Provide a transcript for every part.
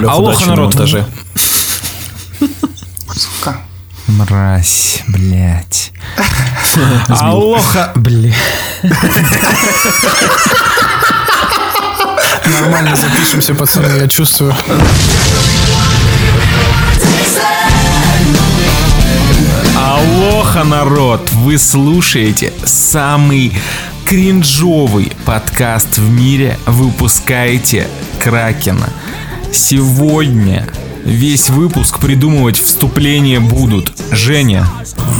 Леха, Алоха, народ. монтаже. Сука. Мразь, блядь. Алоха, бля. Нормально запишемся, пацаны, я чувствую. Алоха, народ! Вы слушаете самый кринжовый подкаст в мире. Выпускаете Кракена. Сегодня весь выпуск придумывать вступление будут Женя,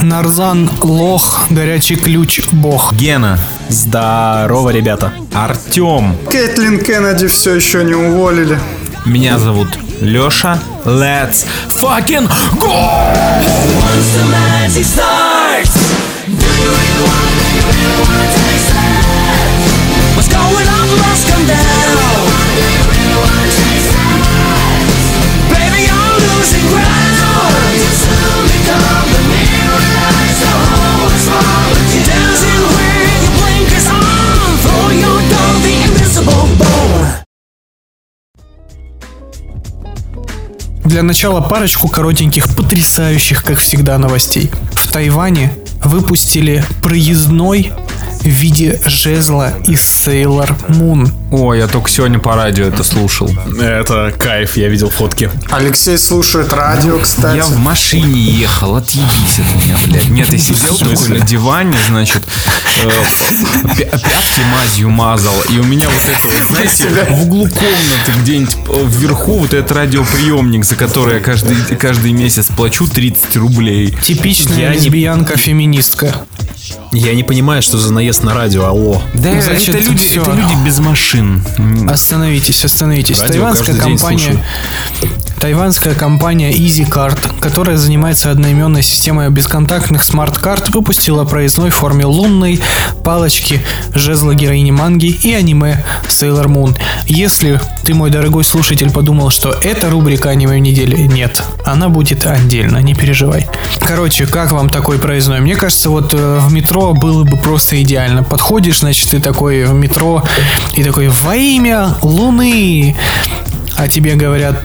Нарзан лох, горячий ключ бог. Гена, Здорово, ребята. Артем. Кэтлин Кеннеди все еще не уволили. Меня зовут Леша. Let's fucking go! Once the magic starts, do you Для начала парочку коротеньких, потрясающих, как всегда, новостей. В Тайване выпустили проездной в виде жезла из Sailor Moon. Ой, я только сегодня по радио это слушал. Это кайф, я видел фотки. Алексей слушает радио, кстати. Я в машине ехал, отъебись от меня, блядь. Нет, я сидел такой на диване, значит, э, пя- пятки мазью мазал, и у меня вот это, вот, знаете, в углу комнаты где-нибудь э, вверху вот этот радиоприемник, за который я каждый, каждый месяц плачу 30 рублей. Типичная лесбиянка-феминистка. Я не понимаю, что за наезд на радио, алло. Да, Значит, это, люди, это люди без машин. Остановитесь, остановитесь. Радио Тайванская компания. Тайванская компания EasyCard, которая занимается одноименной системой бесконтактных смарт-карт, выпустила проездной в форме лунной палочки, жезла героини манги и аниме Sailor Moon. Если ты, мой дорогой слушатель, подумал, что это рубрика аниме в неделе, нет, она будет отдельно, не переживай. Короче, как вам такой проездной? Мне кажется, вот э, в метро было бы просто идеально. Подходишь, значит, ты такой в метро и такой во имя Луны, а тебе говорят,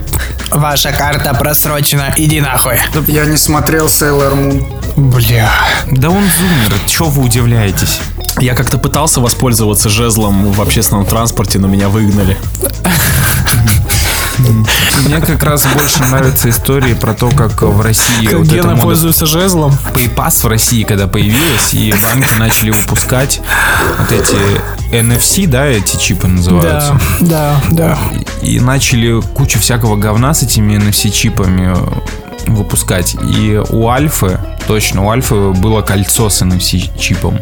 ваша карта просрочена, иди нахуй. Я не смотрел Sailor Moon. Бля. Да он зумер, чего вы удивляетесь? Я как-то пытался воспользоваться жезлом в общественном транспорте, но меня выгнали. Мне как раз больше нравятся истории про то, как в России Как вот Гена мода пользуется жезлом. PayPass в России, когда появилась, и банки начали выпускать вот эти NFC, да, эти чипы называются. Да, да, да. И начали кучу всякого говна с этими NFC-чипами выпускать. И у Альфы, точно, у Альфы было кольцо с NFC-чипом.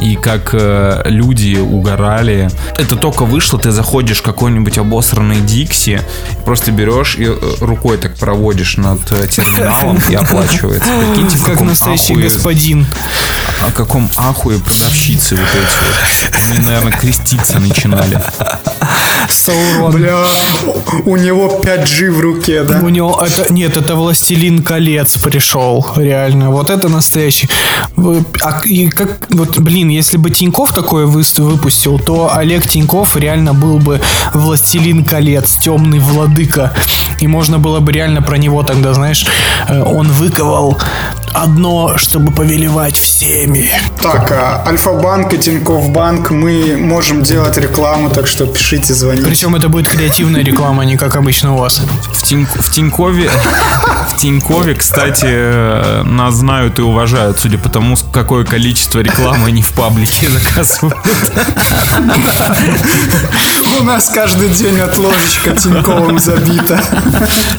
И как э, люди угорали. Это только вышло, ты заходишь в какой-нибудь обосранный Дикси, просто берешь и э, рукой так проводишь над э, терминалом и оплачивается. Прикиньте, в Как каком настоящий ахуе- господин. о каком ахуе продавщицы вот эти. Они, наверное, креститься начинали. Саурон. Бля, у него 5G в руке, да? У него это нет, это Властелин колец пришел, реально. Вот это настоящий. А, и как, вот, блин, если бы Тиньков такое выпустил, то Олег Тиньков реально был бы Властелин колец, темный владыка. И можно было бы реально про него тогда, знаешь, э, он выковал одно, чтобы повелевать всеми. Так, а Альфа-банк и Тинькофф банк, мы можем делать рекламу, так что пишите, звоните. Причем это будет креативная реклама, а не как обычно у вас. В, Тиньк- в Тинькове, в Тинькове, кстати, э, нас знают и уважают, судя по тому, какое количество рекламы они в паблике заказывают. У нас каждый день отложечка Тиньковым забита.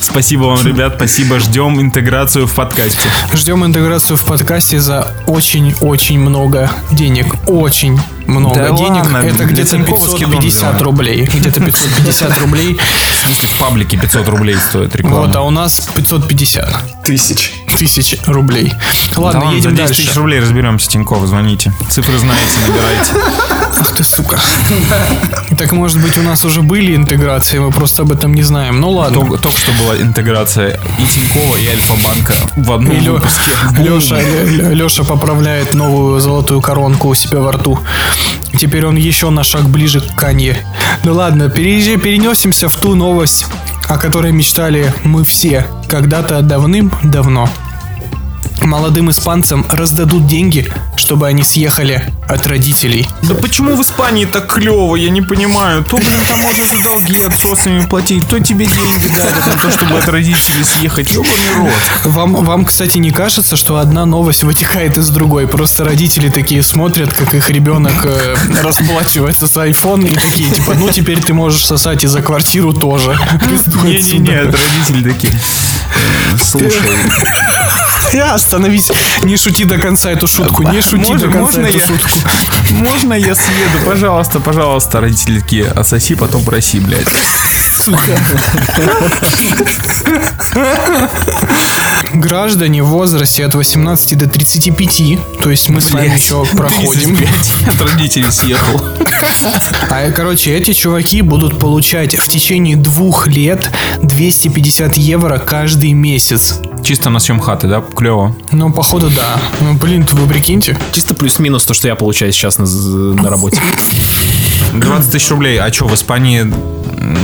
Спасибо вам, ребят, спасибо. Ждем интеграцию в подкасте. Ждем интеграцию в подкасте за очень-очень много денег. Очень много Да денег. ладно, это где-то Тинькова скидон 550 сделаем. рублей. Где-то 550 рублей. В смысле, в паблике 500 рублей стоит реклама. Вот, а у нас 550 Тысяч. тысяч рублей. Ладно, едем за 10 тысяч дальше. рублей разберемся, Тиньков, звоните. Цифры знаете, набирайте. Ах ты, сука. Так, может быть, у нас уже были интеграции, мы просто об этом не знаем. Ну ладно. Только, только что была интеграция и Тинькова, и Альфа-банка в одном И Лё- выпуске. Лёша, Лё- Лёша поправляет новую золотую коронку у себя во рту. Теперь он еще на шаг ближе к Канье. Ну ладно, перенесемся в ту новость, о которой мечтали мы все когда-то давным-давно. Молодым испанцам раздадут деньги, чтобы они съехали от родителей. Да почему в Испании так клево, я не понимаю. То, блин, там можно за долги отсосами платить, то тебе деньги дать за то, чтобы от родителей съехать. Ёбаный рот. Вам, вам, кстати, не кажется, что одна новость вытекает из другой? Просто родители такие смотрят, как их ребенок э, расплачивается за iPhone и такие, типа, ну теперь ты можешь сосать и за квартиру тоже. Не-не-не, родители такие. «Э, Слушай, остановись, не шути до конца эту шутку, не шути Можно- до конца можно эту я- шутку. можно я съеду? Пожалуйста, пожалуйста, родители такие, отсоси, потом проси, блядь. Сука. Граждане в возрасте от 18 до 35, то есть мы с вами еще проходим. 35 От родителей съехал. А, короче, эти чуваки будут получать в течение двух лет 250 евро каждый месяц. Чисто на съем хаты, да? Клево. Ну, походу, да. Ну, блин, вы прикиньте. Чисто плюс-минус то, что я получаю сейчас на, на работе. 20 тысяч рублей. А что, в Испании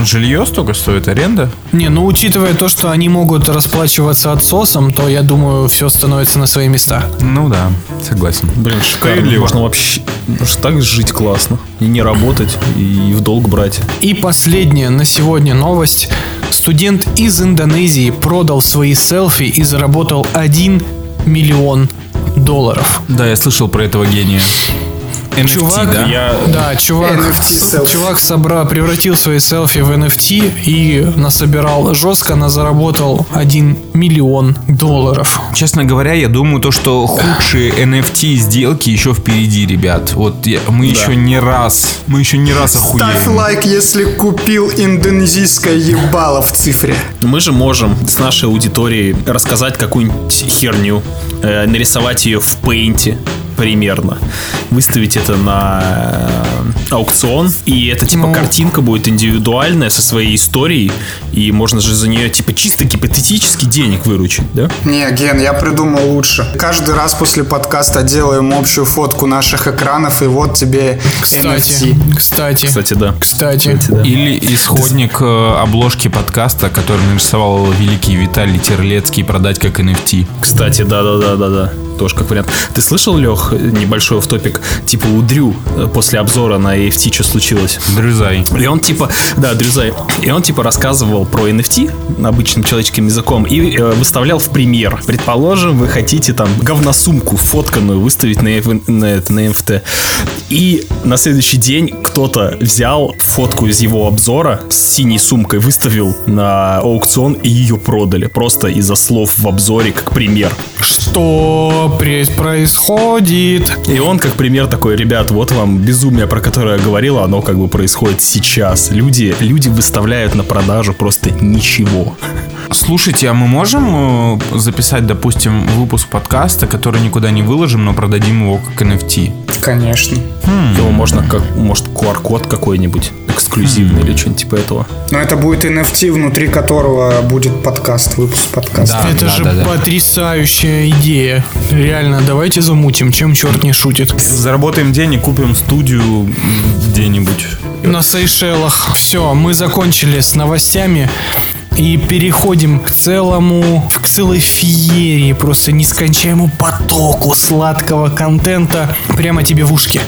жилье столько стоит, аренда? Не, ну, учитывая то, что они могут расплачиваться отсосом, то, я думаю, все становится на свои места. Ну да, согласен. Блин, шикарно. Можно вообще может, так жить классно. И не работать, и в долг брать. И последняя на сегодня новость. Студент из Индонезии продал свои селфи и заработал 1 миллион долларов. Да, я слышал про этого гения. NFT, Чувак, да? Я Да, чувак, NFT чувак собра, превратил свои селфи в NFT и насобирал жестко, заработал 1 миллион долларов. Честно говоря, я думаю, то, что худшие NFT сделки еще впереди, ребят. Вот я- мы еще не раз, мы еще не раз Ставь охуеем. лайк, если купил индонезийское ебало в цифре. Мы же можем с нашей аудиторией рассказать какую-нибудь херню, э, нарисовать ее в пейнте примерно, выставить это на э, аукцион, и это типа Ну. картинка будет индивидуальная со своей историей, и можно же за нее типа чисто гипотетически денег выручить, да? Не, Ген, я придумал лучше. Каждый раз после подкаста делаем общую фотку наших экранов, и вот тебе Кстати, NFC. кстати, Кстати, да. кстати. да. Или исходник э, обложки подкаста, который нарисовал великий Виталий Терлецкий продать как NFT. Кстати, да-да-да-да-да. Тоже как вариант. Ты слышал, Лех, небольшой в топик типа у Дрю э, после обзора на AFT что случилось? Дрюзай. И он типа, да, Дрюзай, и он типа рассказывал про NFT обычным человеческим языком и э, выставлял в пример. Предположим, вы хотите там говносумку фотканную выставить на, на, на NFT. И на следующий день кто-то взял фотку из его обзора с синей сумкой, выставил на аукцион и ее продали. Просто из-за слов в обзоре, как пример. Что пре- происходит? И он как пример такой, ребят, вот вам безумие, про которое я говорил, оно как бы происходит сейчас. Люди, люди выставляют на продажу просто ничего. Слушайте, а мы можем э, записать, допустим, выпуск подкаста, который никуда не выложим, но продадим его как NFT? Конечно. Его можно как, может, QR-код какой-нибудь эксклюзивный или что-нибудь типа этого. Но это будет NFT, внутри которого будет подкаст, выпуск подкаста. Да. Это же да, да. потрясающая идея. Реально, давайте замутим, чем черт не шутит. Заработаем денег, купим студию где-нибудь. На Сейшелах. Все, мы закончили с новостями. И переходим к целому, к целой феерии, просто нескончаемому потоку сладкого контента прямо тебе в ушки.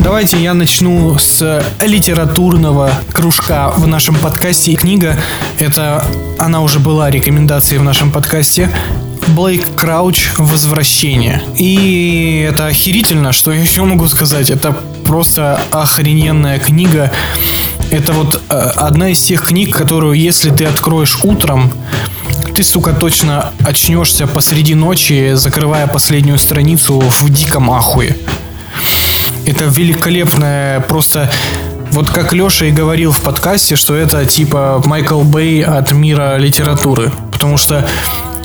Давайте я начну с литературного кружка в нашем подкасте. Книга, это она уже была рекомендацией в нашем подкасте. Блейк Крауч «Возвращение». И это охерительно, что я еще могу сказать. Это просто охрененная книга. Это вот э, одна из тех книг, которую, если ты откроешь утром, ты, сука, точно очнешься посреди ночи, закрывая последнюю страницу в диком ахуе. Это великолепная просто... Вот как Леша и говорил в подкасте, что это типа Майкл Бэй от мира литературы. Потому что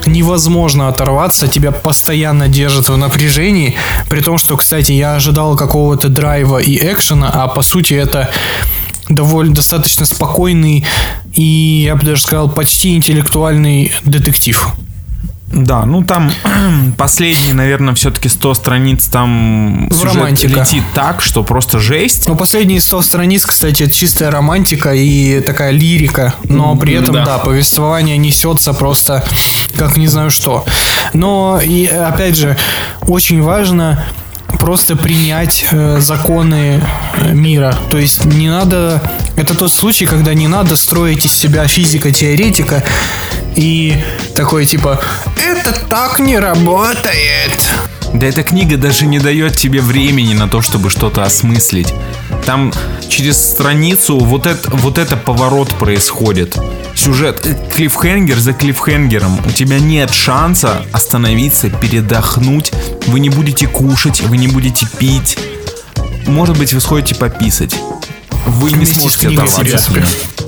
невозможно оторваться, тебя постоянно держат в напряжении, при том, что, кстати, я ожидал какого-то драйва и экшена, а по сути это довольно достаточно спокойный и, я бы даже сказал, почти интеллектуальный детектив. Да, ну там последние, наверное, все-таки 100 страниц там сюжет романтика. летит так, что просто жесть. Ну, последние 100 страниц, кстати, это чистая романтика и такая лирика, но при этом, да. да, повествование несется просто как не знаю что. Но, и опять же, очень важно просто принять э, законы э, мира. То есть не надо... Это тот случай, когда не надо строить из себя физика-теоретика и такой типа «Это так не работает!» Да эта книга даже не дает тебе времени на то, чтобы что-то осмыслить. Там через страницу вот это, вот это поворот происходит. Сюжет, клиффхенгер за клиффхенгером. У тебя нет шанса остановиться, передохнуть. Вы не будете кушать, вы не будете пить. Может быть, вы сходите пописать. Вы не Вместе с сможете оторваться.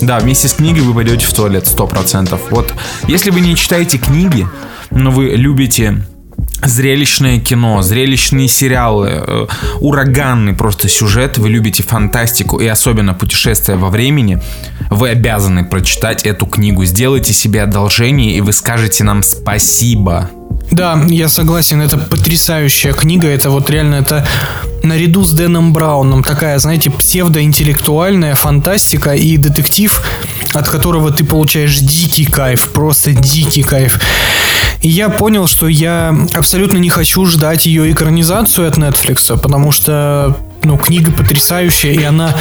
Да, вместе с книгой вы пойдете в туалет 100%. Вот, если вы не читаете книги, но вы любите зрелищное кино, зрелищные сериалы, э, ураганный просто сюжет, вы любите фантастику и особенно путешествия во времени, вы обязаны прочитать эту книгу. Сделайте себе одолжение, и вы скажете нам спасибо. Да, я согласен, это потрясающая книга, это вот реально, это наряду с Дэном Брауном такая, знаете, псевдоинтеллектуальная фантастика и детектив, от которого ты получаешь дикий кайф, просто дикий кайф. И я понял, что я абсолютно не хочу ждать ее экранизацию от Netflix, потому что, ну, книга потрясающая, и она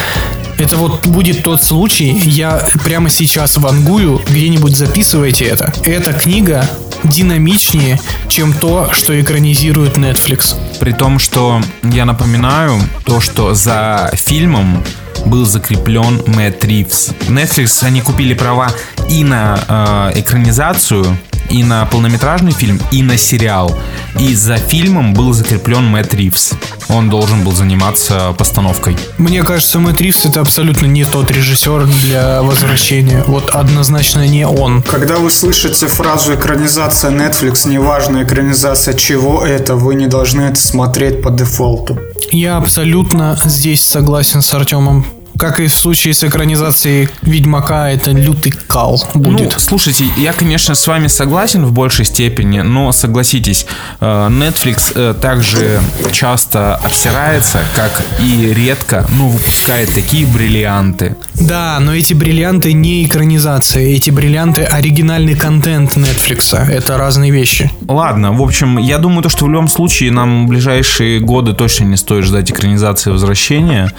это вот будет тот случай, я прямо сейчас вангую, где-нибудь записывайте это. Эта книга динамичнее, чем то, что экранизирует Netflix. При том, что я напоминаю то, что за фильмом был закреплен Мэтт Ривз. Netflix, они купили права и на э, экранизацию, и на полнометражный фильм, и на сериал. И за фильмом был закреплен Мэтт Ривз. Он должен был заниматься постановкой. Мне кажется, Мэтт Ривз это абсолютно не тот режиссер для возвращения. Вот однозначно не он. Когда вы слышите фразу экранизация Netflix, неважно экранизация чего это, вы не должны это смотреть по дефолту. Я абсолютно здесь согласен с Артемом. Как и в случае с экранизацией Ведьмака, это лютый кал будет. Ну, слушайте, я, конечно, с вами согласен в большей степени, но согласитесь, э, Netflix э, также часто обсирается, как и редко, ну, выпускает такие бриллианты. Да, но эти бриллианты не экранизации, эти бриллианты оригинальный контент Netflix. Это разные вещи. Ладно, в общем, я думаю, то, что в любом случае нам в ближайшие годы точно не стоит ждать экранизации возвращения.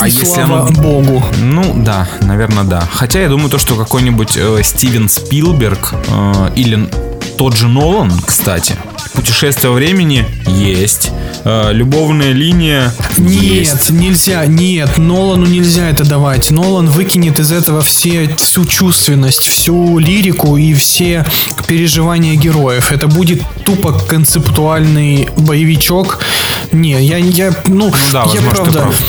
А И если слава оно... богу. Ну да, наверное, да. Хотя я думаю, то, что какой-нибудь э, Стивен Спилберг э, или тот же Нолан, кстати, путешествие во времени есть. Э, любовная линия есть. Нет, нельзя, нет, Нолану нельзя это давать. Нолан выкинет из этого все, всю чувственность, всю лирику и все переживания героев. Это будет тупо концептуальный боевичок. Не, я, я ну, да, я возможно, ты правда, прав.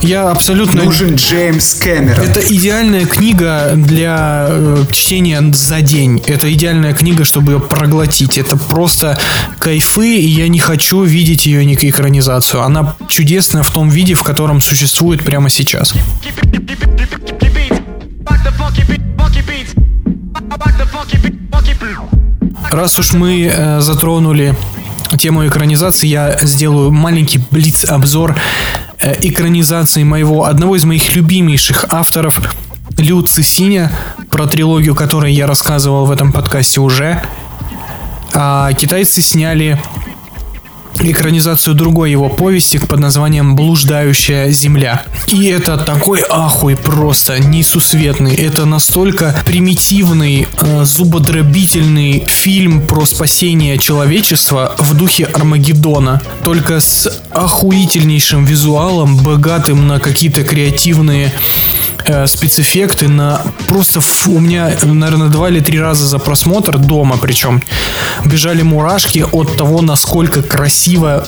я абсолютно... Нужен Джеймс Кэмерон. Это идеальная книга для э, чтения за день. Это идеальная книга, чтобы ее проглотить. Это просто кайфы, и я не хочу видеть ее ни экранизацию. Она чудесна в том виде, в котором существует прямо сейчас. Раз уж мы э, затронули тему экранизации, я сделаю маленький блиц-обзор э, экранизации моего одного из моих любимейших авторов Лю Цисиня, про трилогию которой я рассказывал в этом подкасте уже. А китайцы сняли экранизацию другой его повести под названием «Блуждающая земля». И это такой ахуй просто несусветный. Это настолько примитивный, э, зубодробительный фильм про спасение человечества в духе Армагеддона. Только с охуительнейшим визуалом, богатым на какие-то креативные спецэффекты на просто у меня наверное два или три раза за просмотр дома причем бежали мурашки от того насколько красиво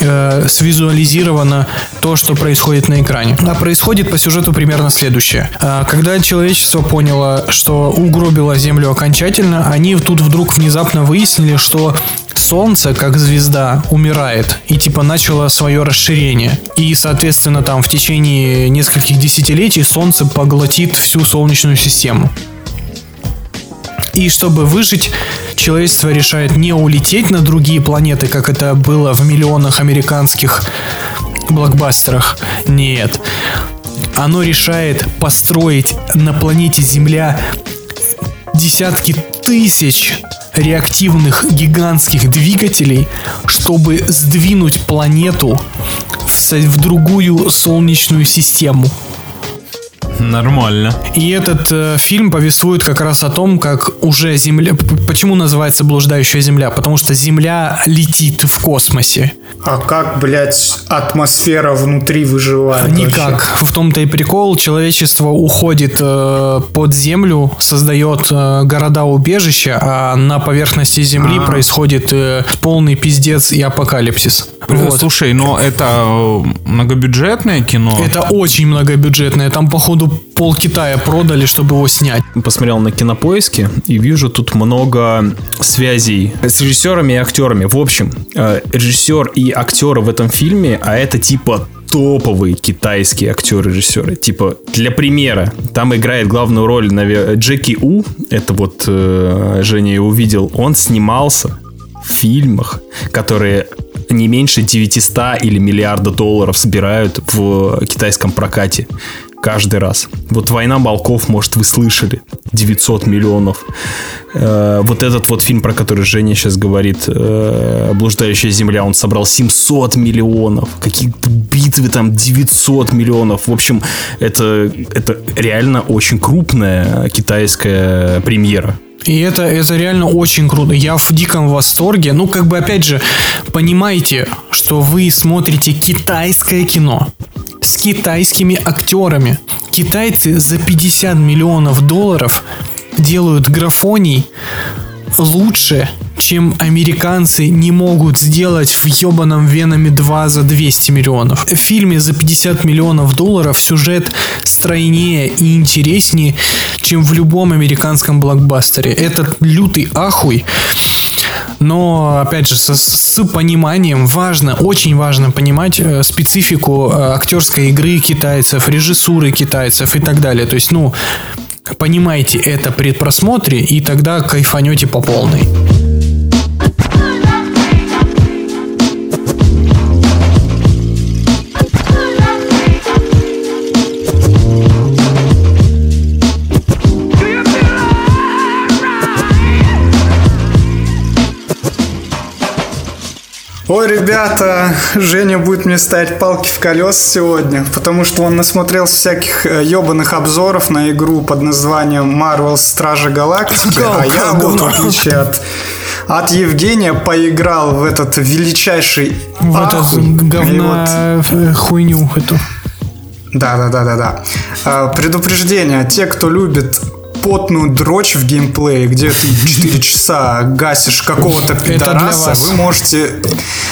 э, свизуализировано то, что происходит на экране. А происходит по сюжету примерно следующее. А, Когда человечество поняло, что угробило Землю окончательно, они тут вдруг внезапно выяснили, что Солнце, как звезда, умирает и типа начало свое расширение. И, соответственно, там в течение нескольких десятилетий Солнце поглотит всю Солнечную систему. И чтобы выжить, человечество решает не улететь на другие планеты, как это было в миллионах американских блокбастерах. Нет. Оно решает построить на планете Земля десятки тысяч реактивных гигантских двигателей, чтобы сдвинуть планету в, в другую солнечную систему. Нормально. И этот э, фильм повествует как раз о том, как уже Земля... Почему называется «Блуждающая Земля»? Потому что Земля летит в космосе. А как, блядь, атмосфера внутри выживает? Никак. В том-то и прикол. Человечество уходит э, под землю, создает э, города-убежища, а на поверхности Земли происходит э, полный пиздец и апокалипсис. Вот. Слушай, но это э, многобюджетное кино. Это очень многобюджетное. Там, походу, пол Китая продали, чтобы его снять. Посмотрел на кинопоиске и вижу тут много связей с режиссерами и актерами. В общем, э, режиссер и актеры в этом фильме, а это типа топовые китайские актеры-режиссеры. Типа, для примера, там играет главную роль наве- Джеки У, это вот э, Женя его увидел, он снимался в фильмах, которые не меньше 900 или миллиарда долларов собирают в китайском прокате каждый раз. Вот «Война волков», может, вы слышали, 900 миллионов. Э, вот этот вот фильм, про который Женя сейчас говорит, э, «Блуждающая земля», он собрал 700 миллионов. Какие-то битвы там 900 миллионов. В общем, это, это реально очень крупная китайская премьера. И это, это реально очень круто. Я в диком восторге. Ну, как бы, опять же, понимаете, что вы смотрите китайское кино с китайскими актерами. Китайцы за 50 миллионов долларов делают графоний лучше, чем американцы не могут сделать в ебаном Веноме 2 за 200 миллионов. В фильме за 50 миллионов долларов сюжет стройнее и интереснее, чем в любом американском блокбастере. Это лютый ахуй. Но, опять же, со- с, пониманием важно, очень важно понимать э, специфику э, актерской игры китайцев, режиссуры китайцев и так далее. То есть, ну, понимаете это при просмотре, и тогда кайфанете по полной. Ой, ребята, Женя будет мне ставить палки в колеса сегодня, потому что он насмотрелся всяких э, ебаных обзоров на игру под названием Marvel Стражи Галактики, а я вот, в отличие от, от Евгения, поиграл в этот величайший В эту ахуй. И вот- говна э, хуйню эту. да, да, да, да, да. А, Предупреждение. Те, кто любит потную дрочь в геймплее, где ты 4 часа гасишь какого-то пидораса, вы можете,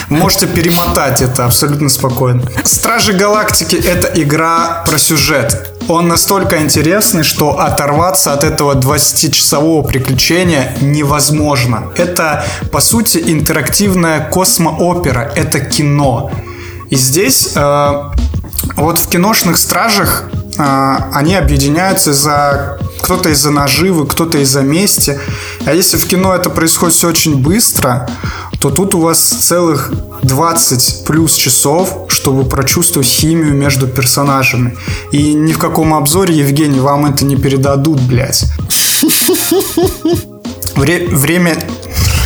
можете перемотать это абсолютно спокойно. Стражи Галактики это игра про сюжет. Он настолько интересный, что оторваться от этого 20-часового приключения невозможно. Это, по сути, интерактивная космоопера. Это кино. И здесь э, вот в киношных стражах они объединяются за кто-то из-за наживы, кто-то из-за мести. А если в кино это происходит все очень быстро, то тут у вас целых 20 плюс часов, чтобы прочувствовать химию между персонажами. И ни в каком обзоре, Евгений, вам это не передадут, блядь. Вре- время,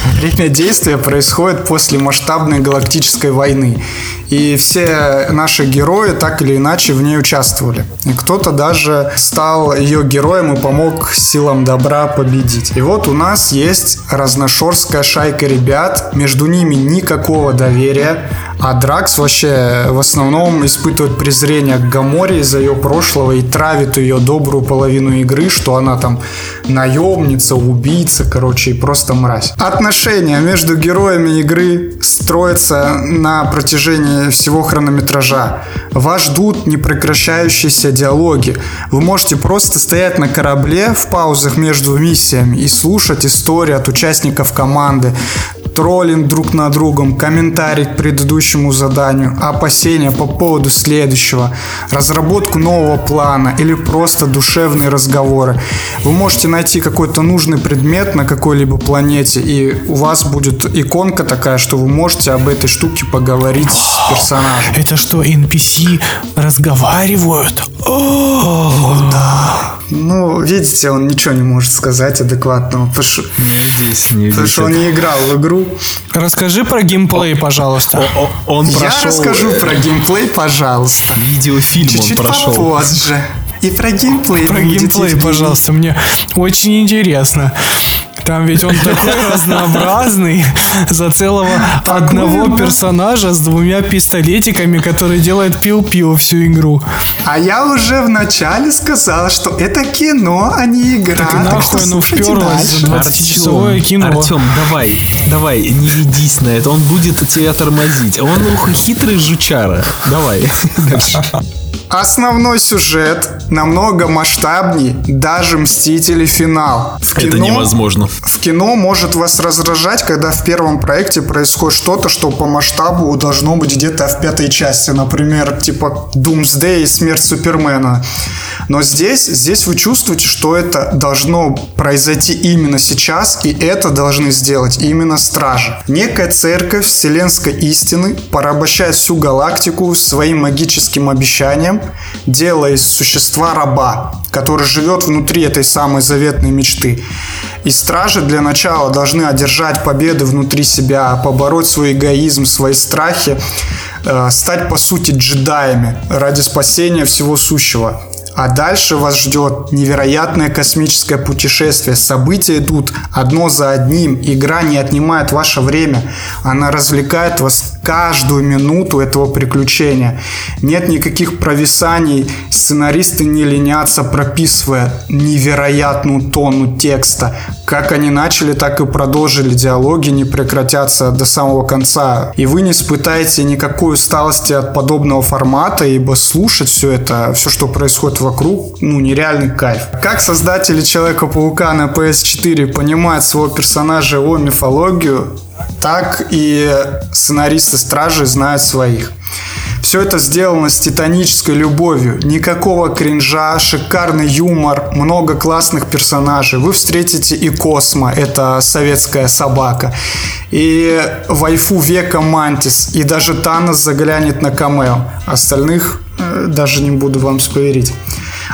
время действия происходит после масштабной галактической войны. И все наши герои так или иначе в ней участвовали. И кто-то даже стал ее героем и помог силам добра победить. И вот у нас есть разношерстская шайка ребят, между ними никакого доверия, а Дракс вообще в основном испытывает презрение к Гаморе из-за ее прошлого и травит ее добрую половину игры, что она там наемница, убийца, короче, и просто мразь. Отношения между героями игры строятся на протяжении всего хронометража. Вас ждут непрекращающиеся диалоги. Вы можете просто стоять на корабле в паузах между миссиями и слушать истории от участников команды. троллинг друг на другом, комментарий к предыдущему заданию, опасения по поводу следующего, разработку нового плана или просто душевные разговоры. Вы можете найти какой-то нужный предмет на какой-либо планете, и у вас будет иконка такая, что вы можете об этой штуке поговорить с персонажем. Это что, NPC разговаривают? О, да. Ну, видите, он ничего не может сказать адекватного, потому что, Здесь не потому что он не играл в игру. Расскажи про геймплей, пожалуйста. О- Он Я прошел расскажу про геймплей, пожалуйста. видеофильм, Чуть-чуть он прошел. попозже. И про геймплей Про геймплей, пожалуйста, мне очень интересно. Там ведь он такой разнообразный за целого одного персонажа с двумя пистолетиками, который делает пил-пил всю игру. А я уже в начале сказал, что это кино, а не игра. Так и нахуй дальше. за 20-часовое кино. Артем, давай, давай, не ведись на это. Он будет тебя тормозить. Он ух, хитрый жучара. Давай. Дальше. Основной сюжет намного масштабнее даже «Мстители. Финал». В Это невозможно. В кино может вас раздражать, когда в первом проекте происходит что-то, что по масштабу должно быть где-то в пятой части. Например, типа Doomsday и смерть Супермена. Но здесь, здесь вы чувствуете, что это должно произойти именно сейчас, и это должны сделать именно стражи. Некая церковь вселенской истины порабощает всю галактику своим магическим обещанием, делая из существа раба, который живет внутри этой самой заветной мечты. И стражи для начала должны одержать победы внутри себя, побороть свой эгоизм, свои страхи, э, стать по сути джедаями ради спасения всего сущего. А дальше вас ждет невероятное космическое путешествие. События идут одно за одним. Игра не отнимает ваше время. Она развлекает вас каждую минуту этого приключения. Нет никаких провисаний. Сценаристы не ленятся, прописывая невероятную тонну текста. Как они начали, так и продолжили. Диалоги не прекратятся до самого конца. И вы не испытаете никакой усталости от подобного формата, ибо слушать все это, все, что происходит вокруг, ну, нереальный кайф. Как создатели Человека-паука на PS4 понимают своего персонажа его мифологию, так и сценаристы Стражи знают своих. Все это сделано с титанической любовью. Никакого кринжа, шикарный юмор, много классных персонажей. Вы встретите и Космо, это советская собака, и вайфу века Мантис, и даже Танос заглянет на камео. Остальных даже не буду вам споверить.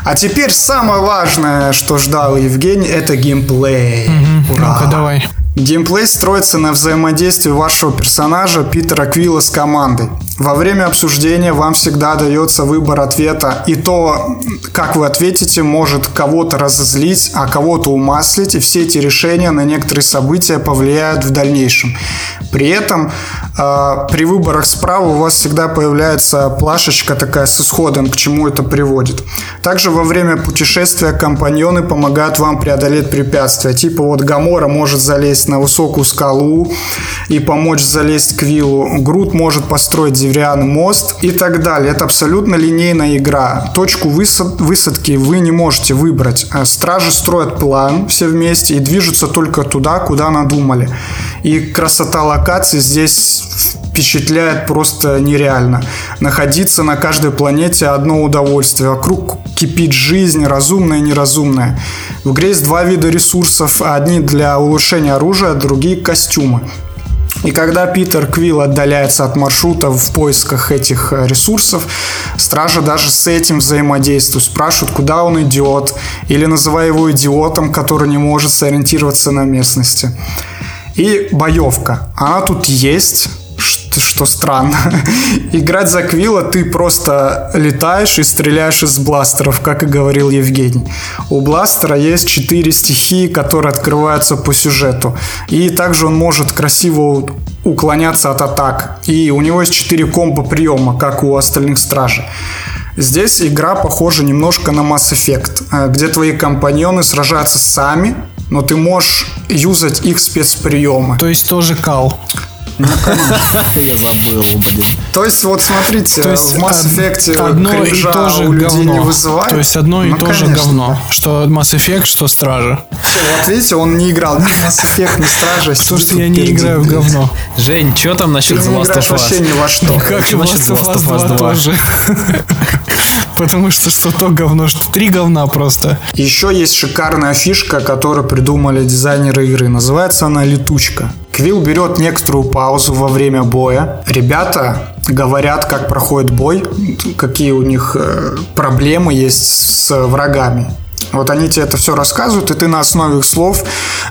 А теперь самое важное, что ждал Евгений, это геймплей. Ура! Ну-ка, давай. Геймплей строится на взаимодействии вашего персонажа Питера Квилла с командой. Во время обсуждения вам всегда дается выбор ответа, и то, как вы ответите, может кого-то разозлить, а кого-то умаслить, и все эти решения на некоторые события повлияют в дальнейшем. При этом э, при выборах справа у вас всегда появляется плашечка такая с исходом, к чему это приводит. Также во время путешествия компаньоны помогают вам преодолеть препятствия. Типа вот Гамора может залезть на высокую скалу и помочь залезть к Виллу. Грут может построить деревянный мост и так далее. Это абсолютно линейная игра. Точку высад- высадки вы не можете выбрать. А Стражи строят план все вместе и движутся только туда, куда надумали. И красота локаций здесь впечатляет просто нереально. Находиться на каждой планете одно удовольствие. Вокруг кипит жизнь, разумная и неразумная. В игре есть два вида ресурсов. Одни для улучшения оружия, другие костюмы. И когда Питер Квилл отдаляется от маршрута в поисках этих э, ресурсов, стражи даже с этим взаимодействуют, спрашивают, куда он идет, или называя его идиотом, который не может сориентироваться на местности. И боевка. Она тут есть, что, странно. Играть за Квилла ты просто летаешь и стреляешь из бластеров, как и говорил Евгений. У бластера есть четыре стихии, которые открываются по сюжету. И также он может красиво уклоняться от атак. И у него есть четыре комбо приема, как у остальных стражей. Здесь игра похожа немножко на Mass Effect, э, где твои компаньоны сражаются сами, но ты можешь юзать их спецприемы. То есть тоже кал. Я забыл, блин. То есть, вот смотрите, То есть в Mass Effect одно и то же у людей говно. не вызывает. То есть одно и Ну, то же говно. Что Mass Effect, что Стражи. Вот видите, он не играл ни в Mass Effect, ни Стража. То, сидит что я не играю в говно. Жень, что там насчет The Last of вообще Us? ни во что. Как и Last of Last of Us Us 2 2? тоже. Потому что что то говно, что три говна просто. Еще есть шикарная фишка, которую придумали дизайнеры игры. Называется она «Летучка». Квилл берет некоторую паузу во время боя. Ребята говорят, как проходит бой, какие у них э, проблемы есть с врагами. Вот они тебе это все рассказывают, и ты на основе их слов,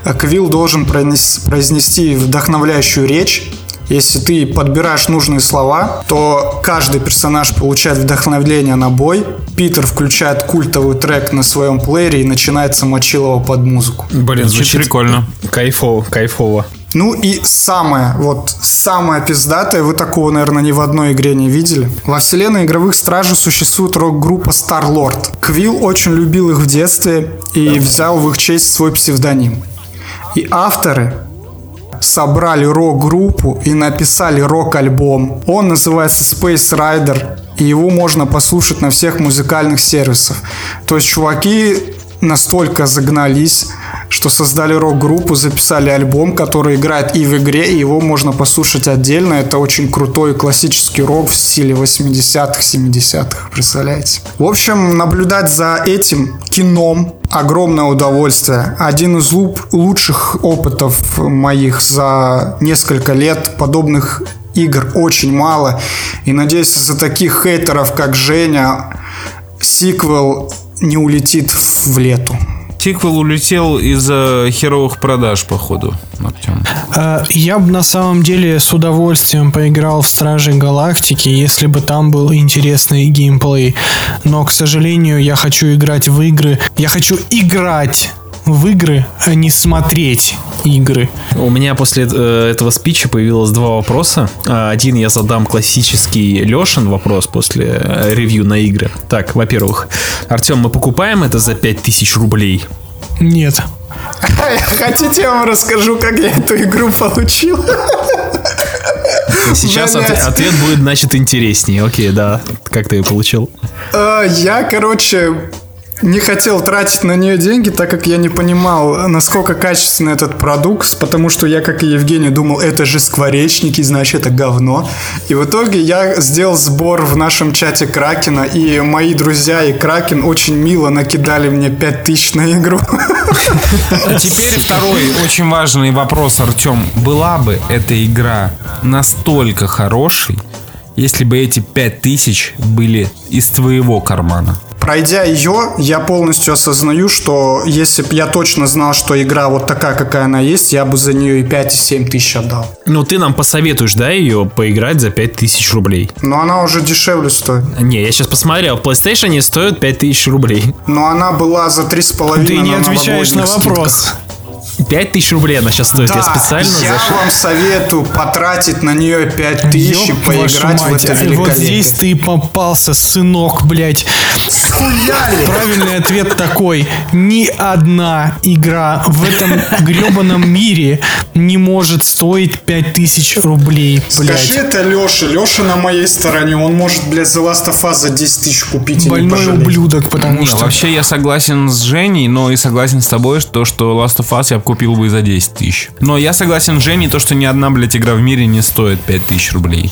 э, Квилл должен произнес- произнести вдохновляющую речь, если ты подбираешь нужные слова, то каждый персонаж получает вдохновление на бой. Питер включает культовый трек на своем плеере и начинается мочилово под музыку. Блин, Звучит звучит прикольно. кайфово, кайфово. Ну и самое, вот самое пиздатое, вы такого, наверное, ни в одной игре не видели. Во вселенной игровых стражей существует рок-группа Star-Lord. Квилл очень любил их в детстве и взял в их честь свой псевдоним. И авторы собрали рок-группу и написали рок-альбом. Он называется Space Rider, и его можно послушать на всех музыкальных сервисах. То есть чуваки настолько загнались, что создали рок-группу, записали альбом, который играет и в игре, и его можно послушать отдельно. Это очень крутой классический рок в стиле 80-х, 70-х, представляете? В общем, наблюдать за этим кином огромное удовольствие. Один из лучших опытов моих за несколько лет подобных игр очень мало. И надеюсь, из-за таких хейтеров, как Женя, сиквел не улетит в лету. Сиквел улетел из-за херовых продаж, походу, Артем. А, Я бы на самом деле с удовольствием поиграл в Стражи Галактики, если бы там был интересный геймплей. Но, к сожалению, я хочу играть в игры. Я хочу играть в игры, а не смотреть игры. У меня после э, этого спича появилось два вопроса. А, Один я задам классический Лешин вопрос после э, ревью на игры. Так, во-первых, Артем, мы покупаем это за 5000 рублей? Нет. Хотите, я вам расскажу, как я эту игру получил? Сейчас Блядь. ответ, будет, значит, интереснее. Окей, да. Как ты ее получил? А, Я, короче, не хотел тратить на нее деньги, так как я не понимал, насколько качественный этот продукт, потому что я, как и Евгений, думал, это же скворечники, значит, это говно. И в итоге я сделал сбор в нашем чате Кракена, и мои друзья и Кракен очень мило накидали мне 5000 на игру. А теперь второй очень важный вопрос, Артем. Была бы эта игра настолько хорошей, если бы эти 5000 были из твоего кармана? Пройдя ее, я полностью осознаю, что если бы я точно знал, что игра вот такая, какая она есть, я бы за нее и 5, и 7 тысяч отдал. Ну, ты нам посоветуешь, да, ее поиграть за 5000 рублей? Но она уже дешевле стоит. Не, я сейчас посмотрел, в PlayStation стоит 5000 рублей. Но она была за 3,5 Ты не на отвечаешь на вопрос. скидках. 5000 рублей она сейчас стоит. Да, я специально я зашел. вам советую потратить на нее 5 тысяч и поиграть в мать, это а Вот великолепие. здесь ты и попался, сынок, блядь. Схуяли! Правильный ответ такой. Ни одна игра в этом гребаном мире не может стоить 5000 рублей, Скажи блядь. это Леше. Леша на моей стороне. Он может, блядь, The Last of Us за 10 тысяч купить и не Больной ублюдок, потому Не, что... вообще я согласен с Женей, но и согласен с тобой, что, что Last of Us я купил бы за 10 тысяч. Но я согласен с Женей, то, что ни одна, блядь, игра в мире не стоит 5 тысяч рублей.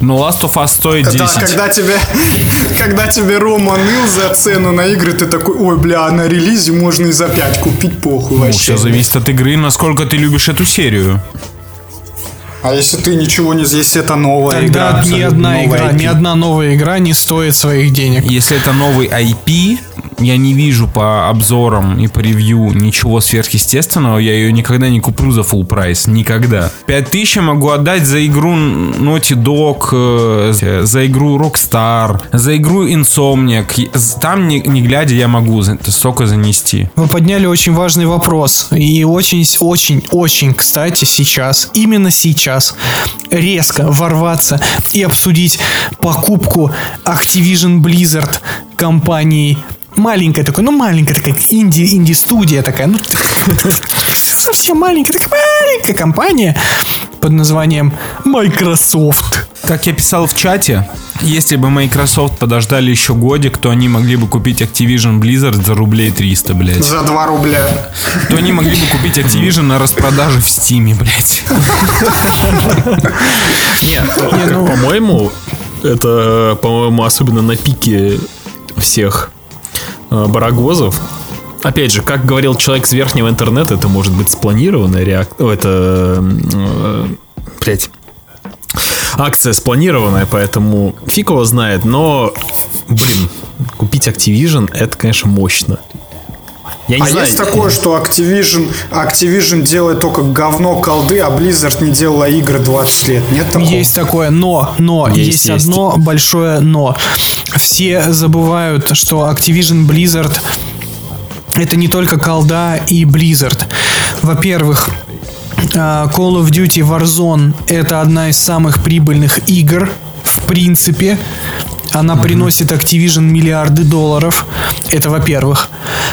Но Last of Us стоит 10. Да, когда тебе, когда тебе Рома ныл за цену на игры, ты такой, ой, бля, а на релизе можно и за 5 купить, похуй Ну, вообще. все зависит от игры, насколько ты любишь эту серию. А если ты ничего не... Если это новая игра, Тогда ни абсолютно одна новая игра, IP. ни одна новая игра не стоит своих денег. Если это новый IP, я не вижу по обзорам и по ревью ничего сверхъестественного. Я ее никогда не куплю за full прайс. Никогда. 5000 я могу отдать за игру Naughty Dog, э, за игру Rockstar, за игру Insomniac. Там, не, не глядя, я могу столько занести. Вы подняли очень важный вопрос. И очень, очень, очень, кстати, сейчас, именно сейчас, резко ворваться и обсудить покупку Activision Blizzard компании маленькая такой, ну маленькая такая инди, инди-студия такая, ну совсем маленькая, такая маленькая компания под названием Microsoft. Как я писал в чате, если бы Microsoft подождали еще годик, то они могли бы купить Activision Blizzard за рублей 300, блядь. За 2 рубля. То они могли бы купить Activision на распродаже в Стиме, блядь. Нет, как по-моему, это, по-моему, особенно на пике всех э, барагозов. Опять же, как говорил человек с верхнего интернета, это может быть спланированная реакция. Это, э, блядь, акция спланированная, поэтому фиг его знает, но, блин, купить Activision, это, конечно, мощно. Я не а знаю. есть такое, что Activision, Activision делает только говно колды, а Blizzard не делала игры 20 лет. Нет такого? Есть такое но, но, есть, Есть, есть. одно большое но. Все забывают, что Activision Blizzard это не только колда и Blizzard. Во-первых, Call of Duty Warzone это одна из самых прибыльных игр в принципе. Она приносит Activision миллиарды долларов. Это во-первых.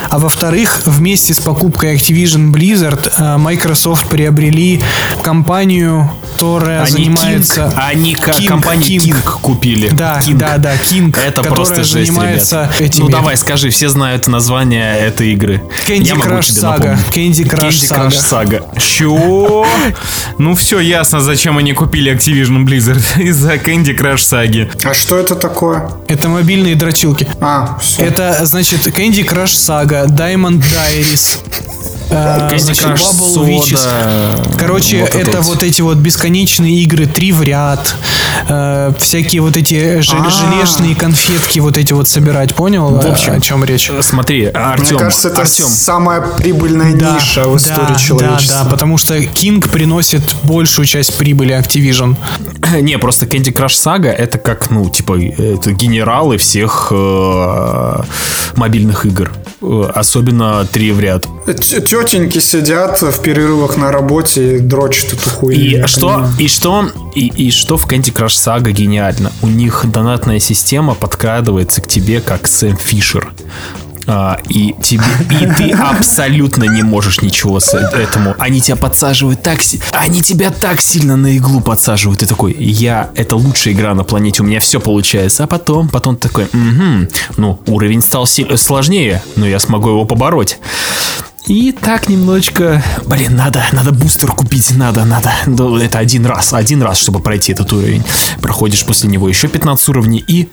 А во-вторых, вместе с покупкой Activision Blizzard а, Microsoft приобрели компанию, которая Они занимается... King, они ка- King, King. King купили. Да, King. да, да, King, Это которая просто жесть, занимается ребят. этими- Ну давай, скажи, все знают название этой игры. Candy Я могу Crush тебе Saga. напомнить. Candy Crush Candy Crush Saga. Чё? Ну все ясно, зачем они купили Activision Blizzard. Из-за Candy Crush саги. А что это такое? Это мобильные дрочилки. А, все. Это, значит, Candy Crush Saga, Diamond Diaries, Candy Crush Bubble Witches. Короче, вот это это вот. эти вот бесконечные игры, три в ряд, э, всякие вот эти А. желешные конфетки вот эти вот собирать, понял? В общем, о чем речь? Смотри, Артем, Мне кажется, это Артем, самая прибыльная ниша в истории да, человечества. Да, да, потому что King приносит большую часть прибыли Activision. Не, просто Candy Crush Saga это как, ну, типа, это генералы всех э, мобильных игр. Э, Особенно три в ряд. Тетеньки сидят в перерывах на работе и дрочат эту хуйню. И что, понимаю. и что, и, и что в Candy Crush Saga гениально? У них донатная система подкрадывается к тебе как Сэм Фишер. А, и тебе и ты абсолютно не можешь ничего с этому. Они тебя подсаживают так, они тебя так сильно на иглу подсаживают. Ты такой, я это лучшая игра на планете, у меня все получается. А потом, потом ты такой, «Мгм, ну уровень стал сложнее, но я смогу его побороть. И так немножечко, блин, надо, надо бустер купить, надо, надо. Ну, это один раз, один раз, чтобы пройти этот уровень. Проходишь после него еще 15 уровней и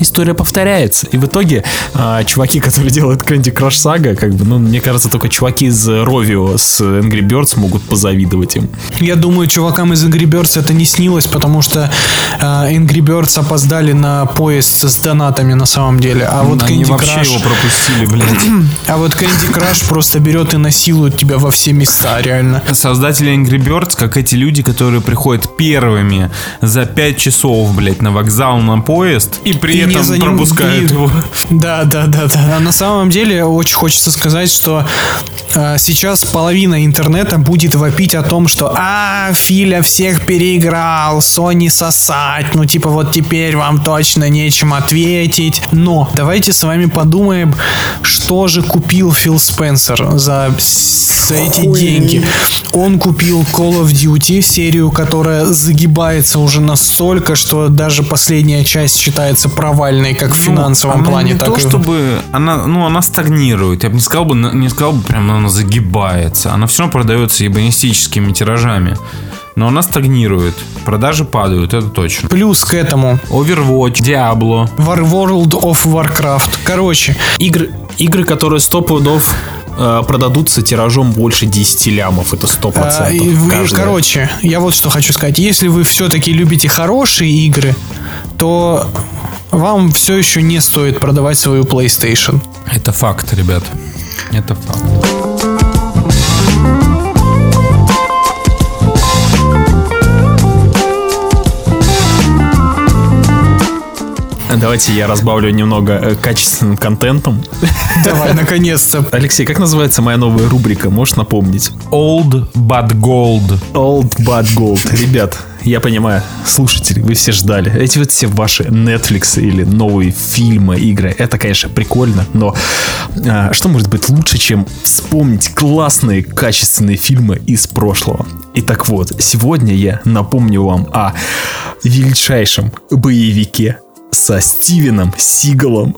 история повторяется. И в итоге а, чуваки, которые делают Candy Crush Saga, как бы, ну, мне кажется, только чуваки из Rovio с Angry Birds могут позавидовать им. Я думаю, чувакам из Angry Birds это не снилось, потому что э, Angry Birds опоздали на поезд с донатами на самом деле. А вот Они Candy вообще Crush... его пропустили, блядь. А вот Candy Crush просто берет и насилует тебя во все места, реально. Создатели Angry Birds, как эти люди, которые приходят первыми за 5 часов, блядь, на вокзал, на поезд, и при И не этом за ним пропускают его. Да, да, да, да. А на самом деле очень хочется сказать, что э, сейчас половина интернета будет вопить о том, что а, Филя всех переиграл, Sony сосать, ну типа вот теперь вам точно нечем ответить. Но давайте с вами подумаем, что же купил Фил Спенсер за, за эти Хуй. деньги. Он купил Call of Duty, серию, которая загибается уже настолько, что даже последняя часть считается провальной, как в финансовом Ну, она плане, не так то, и чтобы она, ну, она стагнирует. Я бы не сказал бы, не сказал бы прям, она загибается. Она все равно продается ебанистическими тиражами. Но она стагнирует. Продажи падают, это точно. Плюс к этому Overwatch, Diablo. War World of Warcraft. Короче, Игры, игры которые 100 пудов продадутся тиражом больше 10 лямов, это 100%. а, и короче, я вот что хочу сказать. Если вы все-таки любите хорошие игры, то вам все еще не стоит продавать свою PlayStation. Это факт, ребят. Это факт. Давайте я разбавлю немного э, качественным контентом. Давай, наконец-то. Алексей, как называется моя новая рубрика? Можешь напомнить? Old but gold. Old Bad Gold. Ребят, я понимаю, слушатели, вы все ждали. Эти вот все ваши Netflix или новые фильмы, игры. Это, конечно, прикольно, но а, что может быть лучше, чем вспомнить классные, качественные фильмы из прошлого? И так вот, сегодня я напомню вам о величайшем боевике со Стивеном Сигалом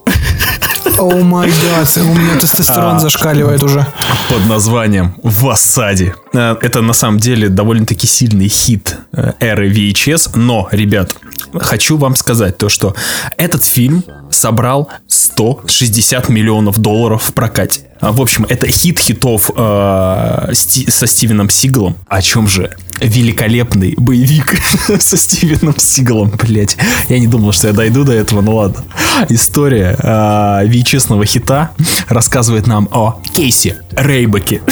О май гад, у меня тестостерон А. зашкаливает уже. под названием «В осаде». Э, Это на самом деле довольно-таки сильный хит э, эры VHS, но, ребят, хочу вам сказать то, что этот фильм собрал 160 миллионов долларов в прокате. А, В общем, это хит хитов э, Сти- со Стивеном Сигалом. О чем же? Великолепный боевик со Стивеном Сигалом, блять. Я не думал, что я дойду до этого, ну ладно. История э, VHS-ного хита рассказывает нам о Кейси Рейбеке.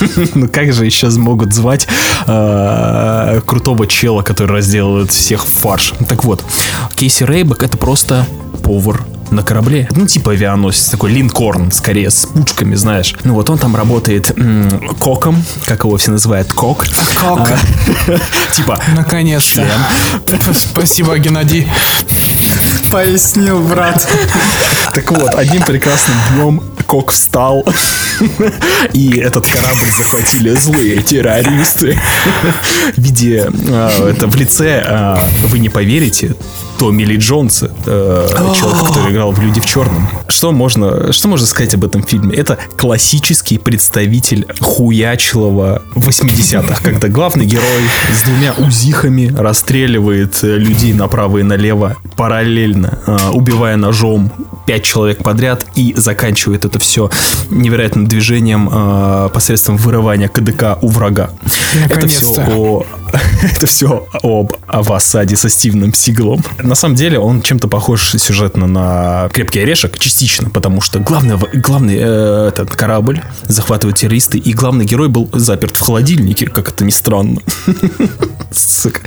Ну как же еще могут звать э, крутого чела, который разделывает всех в фарш? Так вот, Кейси Рейбек это просто повар на корабле. Ну, типа авианосец, такой линкорн, скорее, с пучками, знаешь. Ну, вот он там работает м, коком, как его все называют, кок. Кок. А, Типа, Наконец-то. Спасибо, Геннадий. Пояснил, брат. Так вот, одним прекрасным днем Кок встал, и этот корабль захватили злые террористы. В виде, а, это в лице, а, вы не поверите, Томми Ли Джонса, э, человек, который играл в «Люди в черном». Что можно, что можно сказать об этом фильме? Это классический представитель хуячилого 80-х, когда главный герой с двумя узихами расстреливает людей направо и налево, параллельно, э, убивая ножом пять человек подряд и заканчивает это все невероятным движением э, посредством вырывания КДК у врага. Это все о это все об, осаде со Стивеном Сигалом. На самом деле он чем-то похож сюжетно на «Крепкий орешек», частично, потому что главный, главный э, этот корабль захватывают террористы, и главный герой был заперт в холодильнике, как это ни странно. Сука.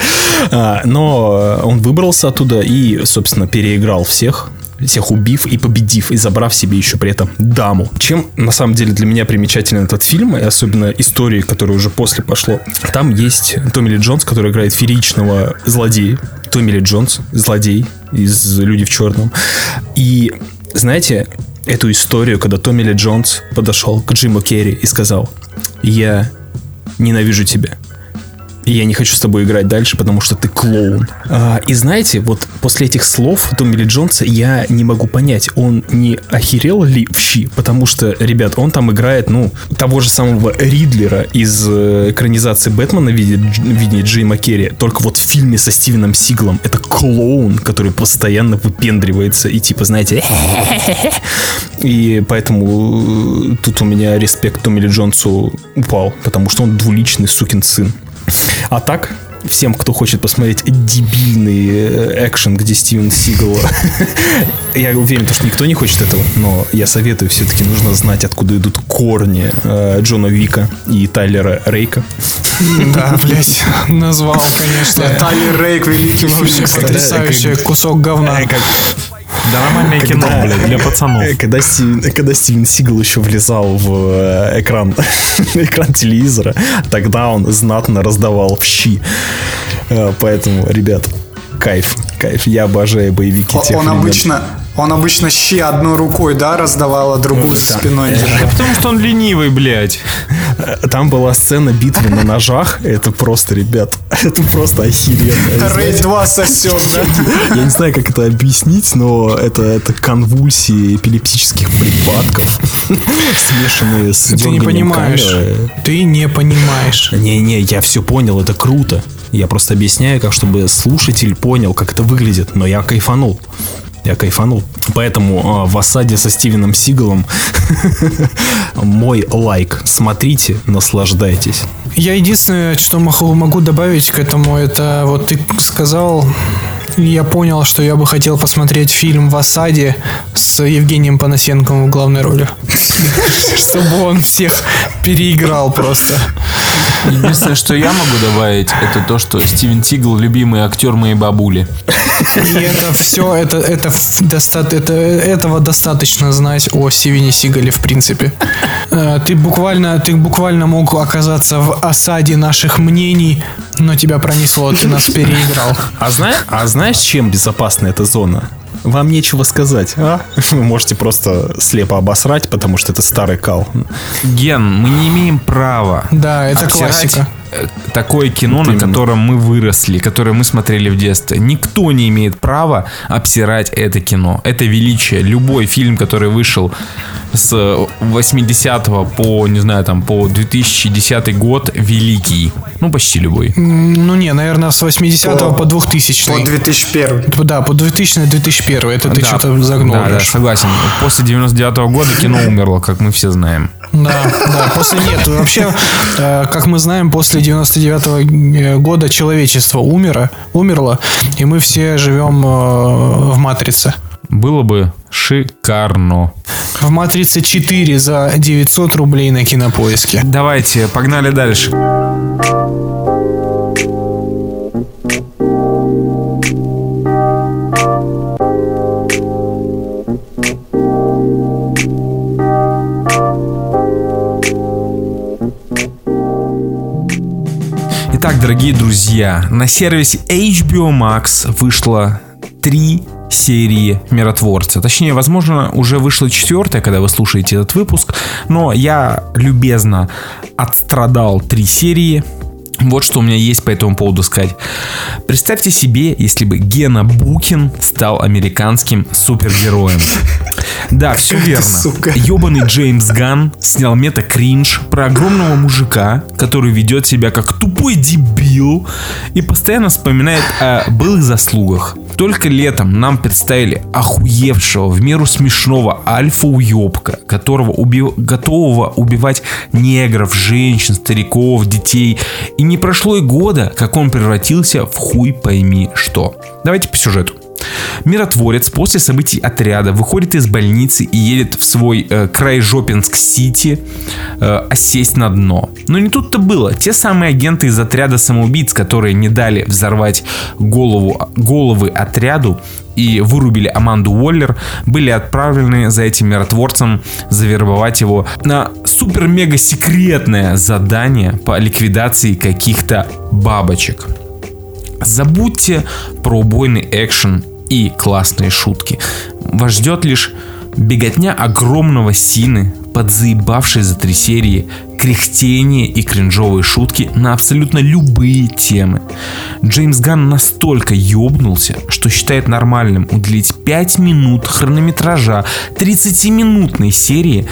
А, Но он выбрался оттуда и, собственно, переиграл всех всех убив и победив, и забрав себе еще при этом даму. Чем, на самом деле, для меня примечателен этот фильм, и особенно истории, которая уже после пошло. Там есть Томми Ли Джонс, который играет фееричного злодея. Томми Ли Джонс, злодей из «Люди в черном». И, знаете, эту историю, когда Томми Ли Джонс подошел к Джиму Керри и сказал, я ненавижу тебя. И я не хочу с тобой играть дальше, потому что ты клоун. А, и знаете, вот после этих слов Томми Джонса я не могу понять, он не охерел ли в щи? Потому что, ребят, он там играет, ну, того же самого Ридлера из э, экранизации Бэтмена в виде, в виде Джейма Керри. Только вот в фильме со Стивеном Сигалом это клоун, который постоянно выпендривается и типа, знаете, и поэтому э, тут у меня респект Томми Джонсу упал, потому что он двуличный сукин сын. А так, всем, кто хочет посмотреть дебильный э, экшен, где Стивен Сигал... Я уверен, что никто не хочет этого, но я советую, все-таки нужно знать, откуда идут корни э, Джона Вика и Тайлера Рейка. Да, блядь, назвал, конечно. Тайлер Рейк, великий Вообще фильм. потрясающий кусок говна. Э, как- Да нормальное кино, блядь, для пацанов. Когда Стивен, когда Стивен Сигал еще влезал в э, экран, экран телевизора, тогда он знатно раздавал в щи. Э, Поэтому, ребят, кайф, кайф. Я обожаю боевики тех Он времен. обычно, он обычно щи одной рукой, да, раздавал, а другой за спиной держал. Потому что он ленивый, блядь. Там была сцена битвы на ножах. Это просто, ребят, это просто охеренно. Рейд 2 сосет, да? Я не знаю, как это объяснить, но это, это конвульсии эпилептических припадков, смешанные с Ты не понимаешь. камеры. Ты не понимаешь. Не-не, я все понял, это круто. Я просто объясняю, как чтобы слушатель понял, как это выглядит. Но я кайфанул. Я кайфанул. Поэтому э, в осаде со Стивеном Сигалом мой лайк. Смотрите, наслаждайтесь. Я единственное, что могу, добавить к этому, это вот ты сказал я понял, что я бы хотел посмотреть фильм «В осаде» с Евгением Панасенковым в главной роли. Чтобы он всех переиграл просто. Единственное, что я могу добавить, это то, что Стивен Сигал любимый актер моей бабули. И это все, это, это, доста- это, этого достаточно знать о Стивене Сигале, в принципе. Э, Ты буквально, ты буквально мог оказаться в осаде наших мнений, но тебя пронесло, ты нас переиграл. А, зна- а знаешь, чем безопасна эта зона? Вам нечего сказать, а? Вы можете просто слепо обосрать, потому что это старый кал. Ген, мы не имеем права Да, это обсирать, классика. Такое кино, Вот на именно. котором мы выросли, которое мы смотрели в детстве. Никто не имеет права обсирать это кино. Это величие. Любой фильм, который вышел с 80 по, не знаю, там, по 2010 год, великий. Ну, почти любой. Ну не, наверное, с 80 по, 2000 По 2001. Да, по 2000-2001. Это ты Да. что-то загнул. Да, да, согласен. После 99 года кино умерло, как мы все знаем. Да, да, после нет. Вообще, э, как мы знаем, после 99 года человечество умерло, умерло, и мы все живем э, в матрице. Было бы шикарно. В матрице 4 за 900 рублей на кинопоиске. Давайте, погнали дальше. Дорогие друзья, на сервисе HBO Max вышло три серии Миротворца. Точнее, возможно, уже вышла четвертая, когда вы слушаете этот выпуск, но я любезно отстрадал три серии. Вот что у меня есть по этому поводу сказать. Представьте себе, если бы Гена Букин стал американским супергероем. Да, все верно. Ёбаный Джеймс Ган снял мета-кринж про огромного мужика, который ведет себя как тупой дебил и постоянно вспоминает о былых заслугах. Только летом нам представили охуевшего, в меру смешного альфа-уебка, которого уби- готового убивать негров, женщин, стариков, детей. И не прошло и года, как он превратился в хуй пойми что. Давайте по сюжету. Миротворец после событий отряда выходит из больницы и едет в свой э, край Жопинск-Сити э, осесть на дно. Но не тут-то было. Те самые агенты из отряда самоубийц, которые не дали взорвать голову, головы отряду и вырубили Аманду Уоллер, были отправлены за этим миротворцем завербовать его на супер-мега секретное задание по ликвидации каких-то бабочек. Забудьте про убойный экшен и классные шутки. Вас ждет лишь беготня огромного сины, подзаебавшей за три серии, кряхтение и кринжовые шутки на абсолютно любые темы. Джеймс Ганн настолько ёбнулся, что считает нормальным уделить 5 минут хронометража 30-минутной серии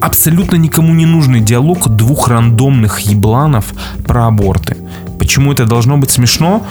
абсолютно никому не нужный диалог двух рандомных ебланов про аборты. Почему это должно быть смешно?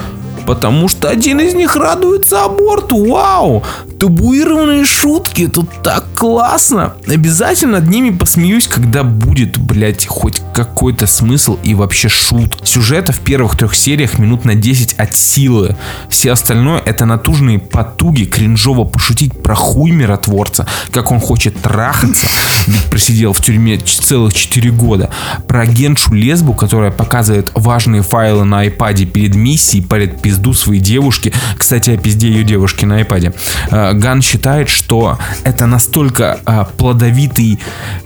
Потому что один из них радуется аборту. Вау! Табуированные шутки. Тут так классно. Обязательно над ними посмеюсь, когда будет, блять, хоть какой-то смысл и вообще шут. Сюжета в первых трех сериях минут на 10 от силы. Все остальное это натужные потуги кринжово пошутить про хуй миротворца, как он хочет трахаться, ведь просидел в тюрьме целых 4 года. Про агентшу лесбу, которая показывает важные файлы на айпаде перед миссией, парит пизду своей девушке. Кстати, о пизде ее девушки на айпаде. Э, Ган считает, что это настолько э, плодовитой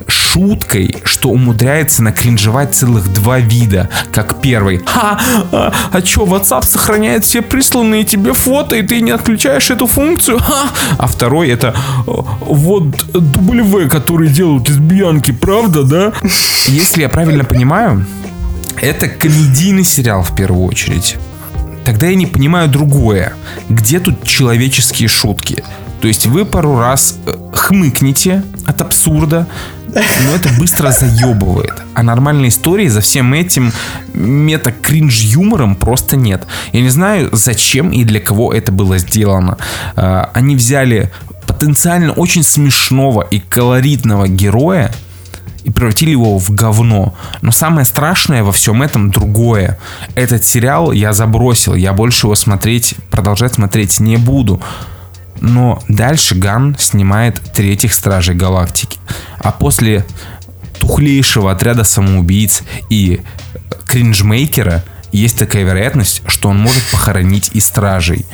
шуткой, что умудряется накринжевать целых два вида. Как первый. Ха, а, а чё, WhatsApp сохраняет все присланные тебе фото, и ты не отключаешь эту функцию? Ха! А второй это э, вот W, который делают лесбиянки, правда, да? Если я правильно понимаю, это комедийный сериал в первую очередь. Тогда я не понимаю другое. Где тут человеческие шутки? То есть вы пару раз э, хмыкнете от абсурда, но это быстро заебывает. А нормальной истории за всем этим мета-кринж-юмором просто нет. Я не знаю, зачем и для кого это было сделано. А, Они взяли потенциально очень смешного и колоритного героя и превратили его в говно. Но самое страшное во всем этом другое. Этот сериал я забросил, я больше его смотреть, продолжать смотреть не буду. Но дальше Ган снимает третьих Стражей Галактики. А после тухлейшего отряда самоубийц и кринжмейкера есть такая вероятность, что он может похоронить и Стражей.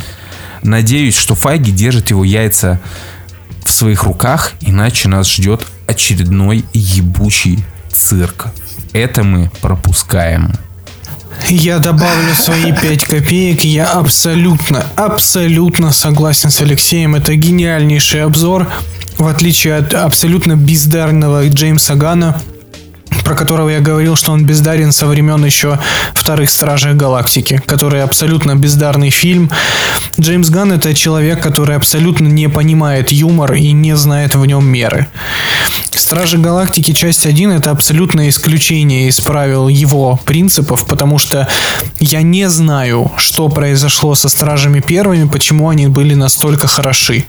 Надеюсь, что Файги держит его яйца в своих руках, иначе нас ждет очередной ебучий цирк. Это мы пропускаем. Я добавлю свои 5 копеек. Я абсолютно, абсолютно согласен с Алексеем. Это гениальнейший обзор. В отличие от абсолютно бездарного Джеймса Гана, про которого я говорил, что он бездарен со времен еще вторых Стражей Галактики, который абсолютно бездарный фильм. Джеймс Ганн это человек, который абсолютно не понимает юмор и не знает в нем меры. Стражи Галактики часть 1 это абсолютное исключение из правил его принципов, потому что я не знаю, что произошло со Стражами первыми, почему они были настолько хороши.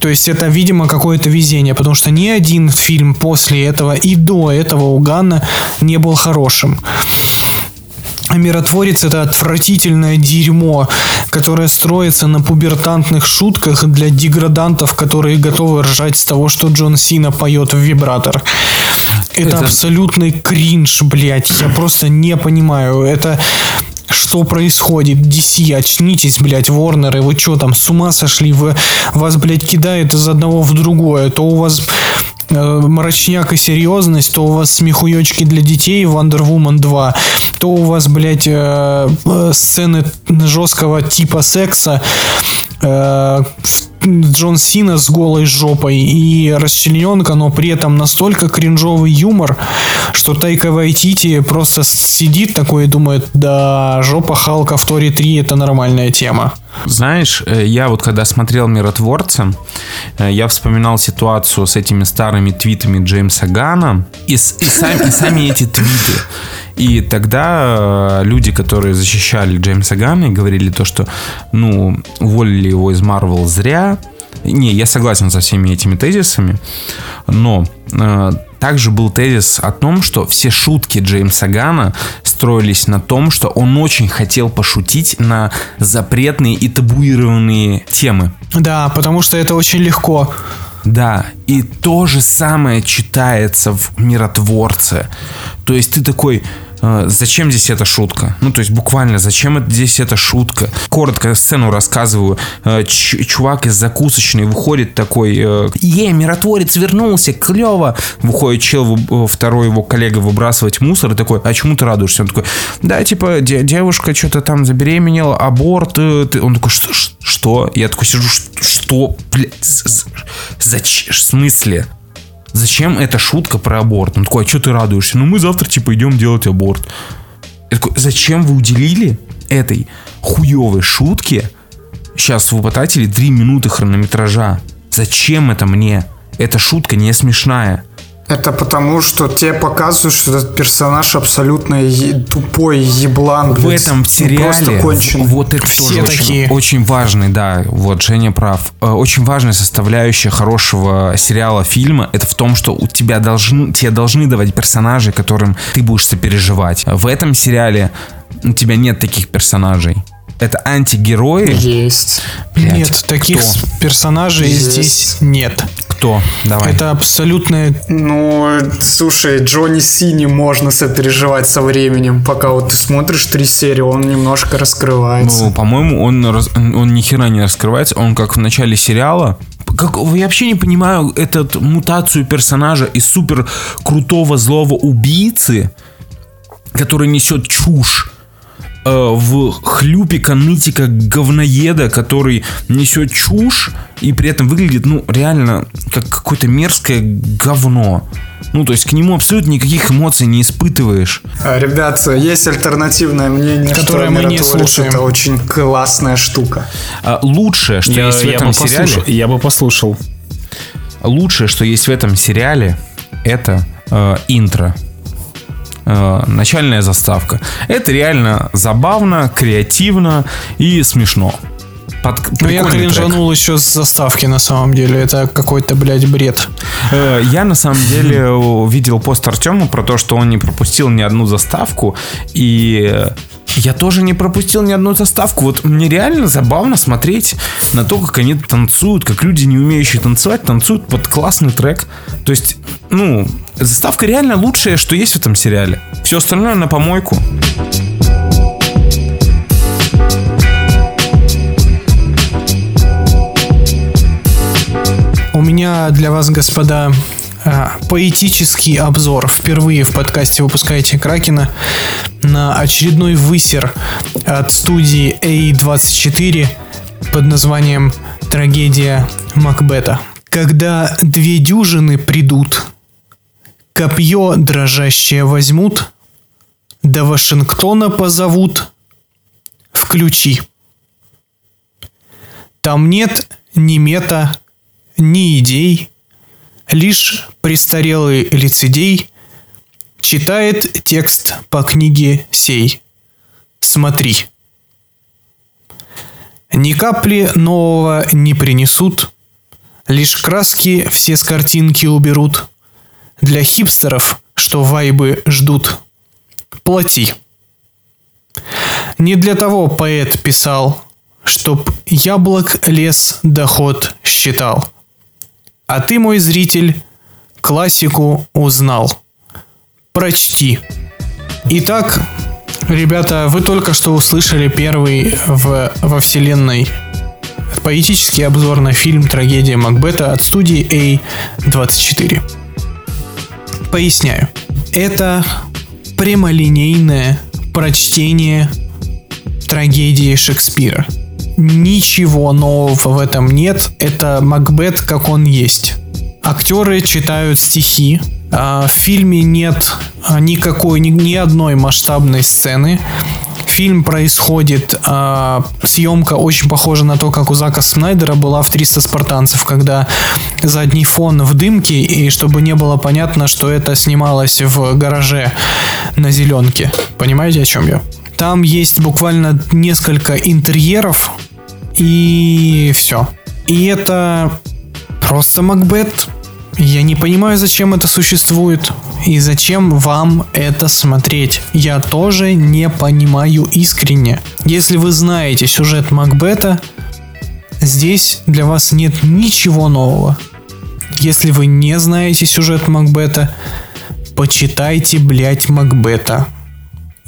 То есть это, видимо, какое-то везение, потому что ни один фильм после этого и до этого у Ганна не был хорошим. А Миротворец это отвратительное дерьмо, которое строится на пубертантных шутках для деградантов, которые готовы ржать с того, что Джон Сина поет в вибратор. Это, Это- абсолютный кринж, блядь. Я просто не понимаю. Это что происходит? DC, очнитесь, блядь, Ворнеры, вы что там, с ума сошли? Вы, вас, блядь, кидает из одного в другое. То у вас э, мрачняк и серьезность, то у вас смехуёчки для детей Wonder Woman 2, то у вас, блядь, э, э, сцены жесткого типа секса, э, Джон Сина с голой жопой и расчлененка, но при этом настолько кринжовый юмор, что Тайка Вайтити просто сидит такой и думает, да, жопа Халка в Торе 3 это нормальная тема. Знаешь, э, я вот когда смотрел «Миротворца», э, я вспоминал ситуацию с этими старыми твитами Джеймса Гана и, и сами, и сами эти твиты. И тогда э, люди, которые защищали Джеймса Гана и говорили то, что, ну, уволили его из Марвел зря. Не, я согласен со всеми этими тезисами, но э, также был тезис о том, что все шутки Джеймса Гана строились на том, что он очень хотел пошутить на запретные и табуированные темы. Да, потому что это очень легко. Да, и то же самое читается в «Миротворце». То есть ты такой, зачем здесь эта шутка? Ну, то есть буквально, зачем здесь эта шутка? Коротко сцену рассказываю. Ч- чувак из закусочной выходит такой, э, е, миротворец вернулся, клево. Выходит чел, э, второй его коллега выбрасывать мусор и такой, а чему ты радуешься? Он такой, да, типа, де- девушка что-то там забеременела, аборт. э, ты». Он такой, что? Что? Я такой сижу, «Ш- что? Блядь, зачем? В смысле? Зачем эта шутка про аборт? Он такой, а что ты радуешься? Ну мы завтра типа идем делать аборт. Я такой, зачем вы уделили этой хуевой шутке? Сейчас вы потратили 3 минуты хронометража. Зачем это мне? Эта шутка не смешная. Это потому, что тебе показывают, что этот персонаж абсолютно е- тупой еблан. В блядь. этом Ну, сериале вот это Все тоже очень, такие. очень важный, да, вот Женя прав. Э, Очень важная составляющая хорошего сериала, фильма, это в том, что у тебя должны, тебе должны давать персонажей, которым ты будешь сопереживать. В этом сериале у тебя нет таких персонажей. Это антигерои. Есть. Блядь, нет, таких кто? персонажей Есть. здесь нет. Кто? Давай. Это абсолютная Ну, слушай, Джонни Сини можно сопереживать со временем. Пока вот ты смотришь три серии, он немножко раскрывается. Ну, по-моему, он, раз- он ни хера не раскрывается. Он как в начале сериала. Как, я вообще не понимаю эту мутацию персонажа из супер крутого злого убийцы, который несет чушь, э, в хлюпика, нытика, говноеда, который несет чушь и при этом выглядит, ну, реально, как какое-то мерзкое говно. Ну, то есть к нему абсолютно никаких эмоций не испытываешь. А, Ребят, есть альтернативное мнение, Которое что мы не слушаем. это очень классная штука. А лучшее, что Я, есть в я этом бы сериале... послушал, я бы послушал. Лучшее, что есть в этом сериале, это э, интро. Э, начальная заставка. Это реально забавно, креативно и смешно. Под Ну, я прикольный трек. кринжанул еще с заставки, на самом деле. Это какой-то, блядь, бред. Э, Я на самом деле видел пост Артема про то, что он не пропустил ни одну заставку. И я тоже не пропустил ни одну заставку. Вот мне реально забавно смотреть на то, как они танцуют, как люди, не умеющие танцевать, танцуют под классный трек. То есть, ну, заставка реально лучшее, что есть в этом сериале. Все остальное на помойку. Меня для вас, господа, а, поэтический обзор. Впервые в подкасте выпускаете Кракена на очередной высер от студии A24 под названием «Трагедия Макбета». Когда две дюжины придут, копье дрожащее возьмут, до Вашингтона позовут, включи. Там нет ни мета, ни идей, лишь престарелый лицедей читает текст по книге сей. Смотри. Ни капли нового не принесут, лишь краски все с картинки уберут. Для хипстеров, что вайбы ждут, плати. Не для того поэт писал, чтоб яблок лес доход считал. А ты, мой зритель, классику узнал. Прочти. Итак, ребята, вы только что услышали первый в, во вселенной поэтический обзор на фильм «Трагедия Макбета» от студии A24. Поясняю. Это прямолинейное прочтение трагедии Шекспира. Ничего нового в этом нет. Это Макбет, как он есть. Актеры читают стихи. А В фильме нет а, никакой, ни, ни одной масштабной сцены. Фильм происходит, а, съемка очень похожа на то, как у Зака Снайдера была в 300 спартанцев, когда задний фон в дымке, и чтобы не было понятно, что это снималось в гараже на зеленке. Понимаете, о чем я? Там есть буквально несколько интерьеров, и все. И это просто Макбет. Я не понимаю, зачем это существует и зачем вам это смотреть. Я тоже не понимаю искренне. Если вы знаете сюжет Макбета, здесь для вас нет ничего нового. Если вы не знаете сюжет Макбета, почитайте, блять, Макбета.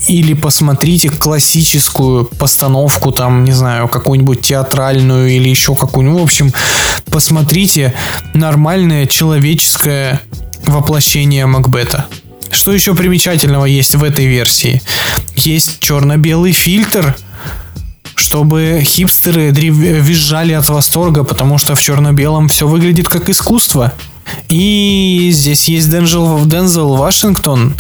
Или посмотрите классическую постановку, там, не знаю, какую-нибудь театральную или еще какую-нибудь. В общем, посмотрите нормальное человеческое воплощение Макбета. Что еще примечательного есть в этой версии? Есть черно-белый фильтр, чтобы хипстеры визжали от восторга, потому что в черно-белом все выглядит как искусство. И здесь есть Дензел, Дензел Вашингтон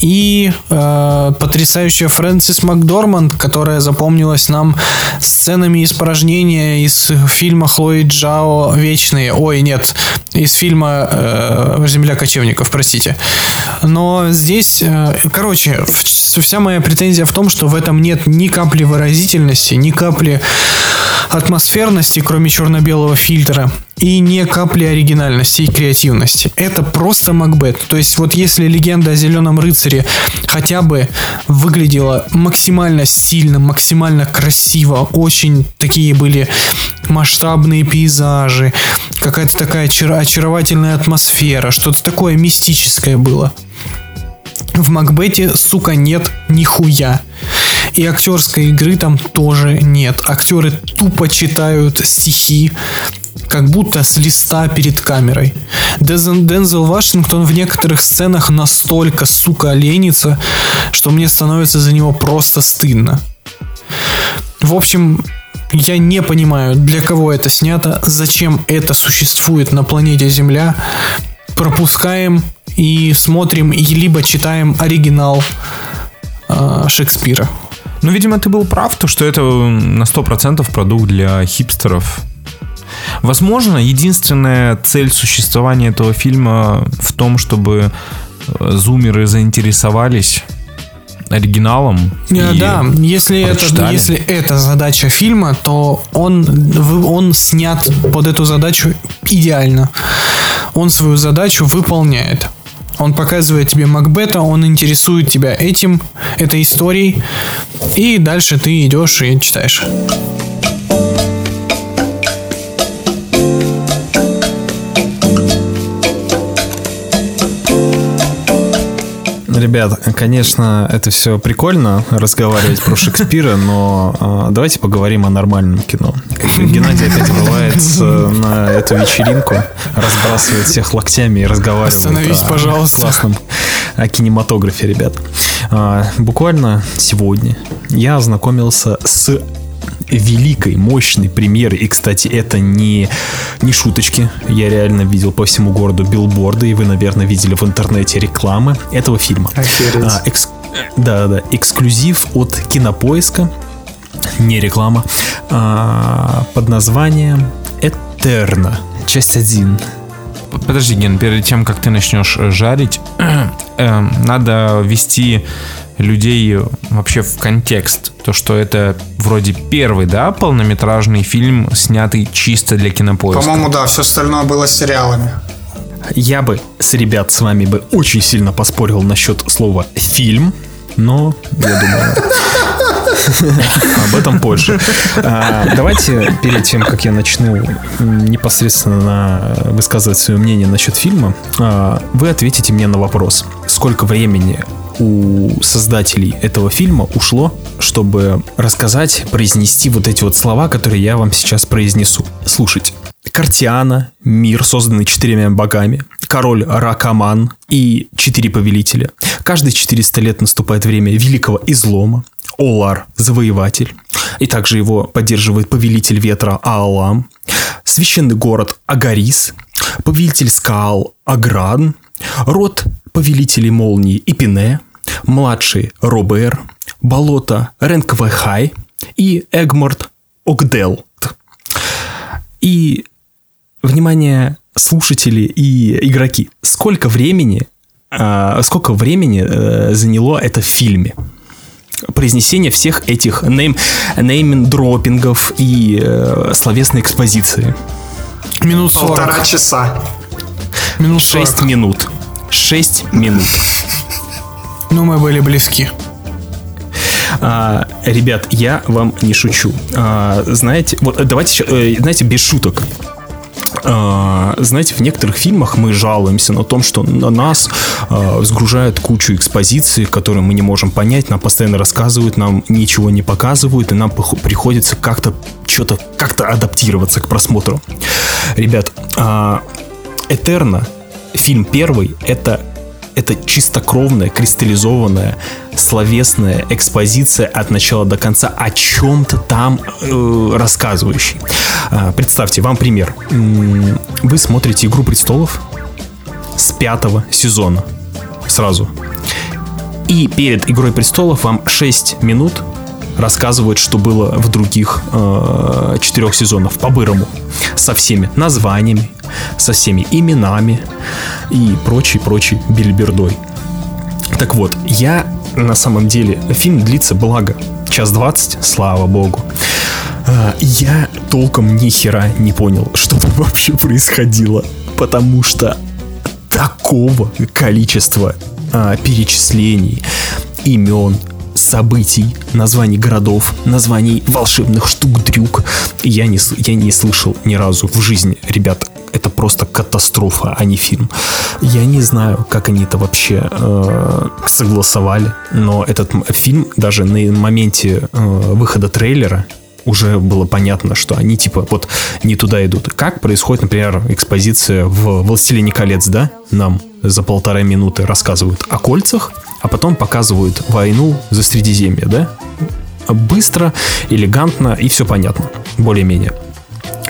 и э, потрясающая Фрэнсис Макдорманд, которая запомнилась нам сценами испражнения из фильма Хлои Джао «Вечные». Ой, нет, из фильма э, «Земля кочевников», простите. Но здесь, э, короче, вся моя претензия в том, что в этом нет ни капли выразительности, ни капли атмосферности, кроме черно-белого фильтра, и ни капли оригинальности и креативности. Это просто Макбет. То есть вот если легенда о Зеленом рыцаре хотя бы выглядела максимально стильно, максимально красиво, очень такие были масштабные пейзажи, какая-то такая очар- очаровательная атмосфера, что-то такое мистическое было. В Макбете, сука, нет нихуя. И актерской игры там тоже нет. Актеры тупо читают стихи, как будто с листа перед камерой. Дезен- Дензел Вашингтон в некоторых сценах настолько, сука, ленится, что мне становится за него просто стыдно. В общем, я не понимаю, для кого это снято, зачем это существует на планете Земля. Пропускаем и смотрим, и либо читаем оригинал э, Шекспира. Ну, видимо, ты был прав, то, что это на 100% продукт для хипстеров. Возможно, единственная цель существования этого фильма в том, чтобы э, зумеры заинтересовались оригиналом. Э, и Да, если это, если это задача фильма, то он, он снят под эту задачу идеально. Он свою задачу выполняет. Он показывает тебе Макбета, он интересует тебя этим, этой историей, и дальше ты идешь и читаешь. Ребят, конечно, это все прикольно разговаривать про Шекспира, но э, давайте поговорим о нормальном кино. Геннадий опять врывается на эту вечеринку, разбрасывает всех локтями и разговаривает Остановись, о пожалуйста. классном о кинематографе, ребят. А, буквально сегодня я ознакомился с великой, мощной премьерой. И, кстати, это не, не шуточки. Я реально видел по всему городу билборды, и вы, наверное, видели в интернете рекламы этого фильма. Охереть. А, экс- Да, да, эксклюзив от Кинопоиска, не реклама, а, под названием «Этерна», часть 1. Подожди, Ген, перед тем, как ты начнешь э, жарить, э, надо ввести людей вообще в контекст. То, что это вроде первый, да, полнометражный фильм, снятый чисто для кинопоиска. По-моему, да, все остальное было сериалами. Я бы с ребят с вами бы очень сильно поспорил насчет слова «фильм», но я думаю... Об этом позже. А, Давайте, перед тем, как я начну непосредственно высказывать свое мнение насчет фильма, а, вы ответите мне на вопрос. Сколько времени у создателей этого фильма ушло, чтобы рассказать, произнести вот эти вот слова, которые я вам сейчас произнесу. Слушайте. Картиана, мир, созданный четырьмя богами, король Ракаман и четыре повелителя. Каждые 400 лет наступает время великого излома. Олар – завоеватель. И также его поддерживает повелитель ветра Аалам. Священный город Агарис. Повелитель скал Агран. Род повелителей молнии Ипине. Младший Робер. Болото Ренквехай. И Эгморт Огдел. И, внимание, слушатели и игроки, сколько времени, а, сколько времени э, заняло это в фильме? Произнесение всех этих нейм, нейминг-дроппингов и э, словесной экспозиции. Минут 40. Полтора часа. Минут 40. 6 минут. 6 минут. Ну, мы были близки. А, ребят, я вам не шучу. А, знаете, вот э, давайте, э, знаете, без шуток. А, знаете, в некоторых фильмах мы жалуемся на том, что на нас а, сгружают кучу экспозиции, которые мы не можем понять, нам постоянно рассказывают, нам ничего не показывают, и нам приходится как-то что-то как-то адаптироваться к просмотру. Ребят, а, Этерна, фильм первый, это это чистокровная, кристаллизованная, словесная экспозиция от начала до конца о чем-то там э, рассказывающей. А, представьте, вам пример. Вы смотрите «Игру престолов» с пятого сезона сразу. И перед «Игрой престолов» вам 6 минут рассказывают, что было в других э, четырех сезонах по-бырому. Со всеми названиями, со всеми именами и прочей-прочей бильбердой. Так вот, я на самом деле, фильм длится, благо, час двадцать, слава богу. А, Я толком ни хера не понял, что там вообще происходило, потому что такого количества а, перечислений, имен, событий, названий городов, названий волшебных штук-дрюк я не, я не слышал ни разу в жизни. Ребят, это просто катастрофа, а не фильм. Я не знаю, как они это вообще э, согласовали, но этот фильм даже на моменте э, выхода трейлера уже было понятно, что они типа вот не туда идут. Как происходит, например, экспозиция в «Властелине колец», да? Нам за полторы минуты рассказывают о кольцах, а потом показывают войну за Средиземье, да? Быстро, элегантно и все понятно, более-менее.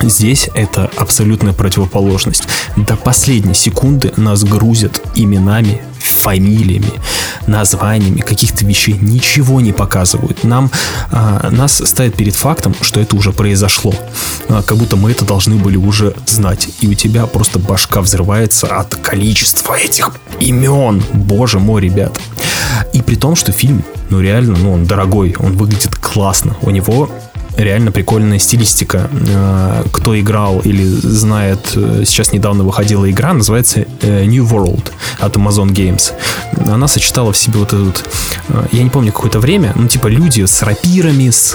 Здесь это абсолютная противоположность. До последней секунды нас грузят именами, фамилиями, названиями каких-то вещей. Ничего не показывают. Нам, а, нас ставят перед фактом, что это уже произошло. А, как будто мы это должны были уже знать. И у тебя просто башка взрывается от количества этих имен. Боже мой, ребят. И при том, что фильм, ну реально, ну он дорогой, он выглядит классно. У него реально прикольная стилистика. Э, Кто играл или знает, э, сейчас недавно выходила игра, называется э, New World от Amazon Games. Она сочетала в себе вот этот, я не помню какое-то время, ну типа люди с рапирами, с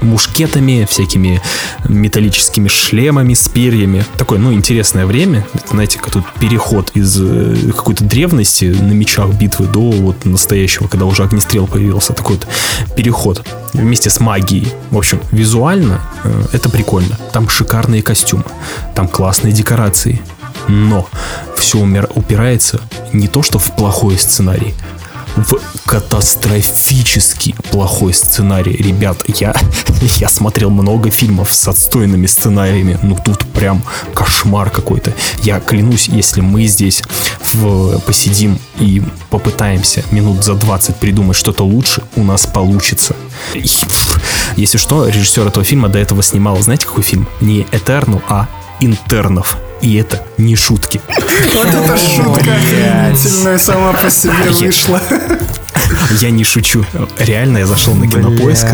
мушкетами, всякими металлическими шлемами с перьями. Такое, ну, интересное время. Это, знаете, как тут переход из э, какой-то древности на мечах битвы до вот настоящего, когда уже огнестрел появился. Такой вот переход вместе с магией. В общем, визуально э, это прикольно. Там шикарные костюмы, там классные декорации. Но все упирается не то, что в плохой сценарий, в катастрофически плохой сценарий. Ребят, я, я смотрел много фильмов с отстойными сценариями. Ну тут прям кошмар какой-то. Я клянусь, если мы здесь в, посидим и попытаемся минут за 20 придумать что-то лучше, у нас получится. Если что, режиссер этого фильма до этого снимал, знаете, какой фильм? Не Этерну, а Интернов. И это не шутки. Вот эта шутка охренительная сама по себе вышла. Я не шучу. Реально, я зашел на кинопоиск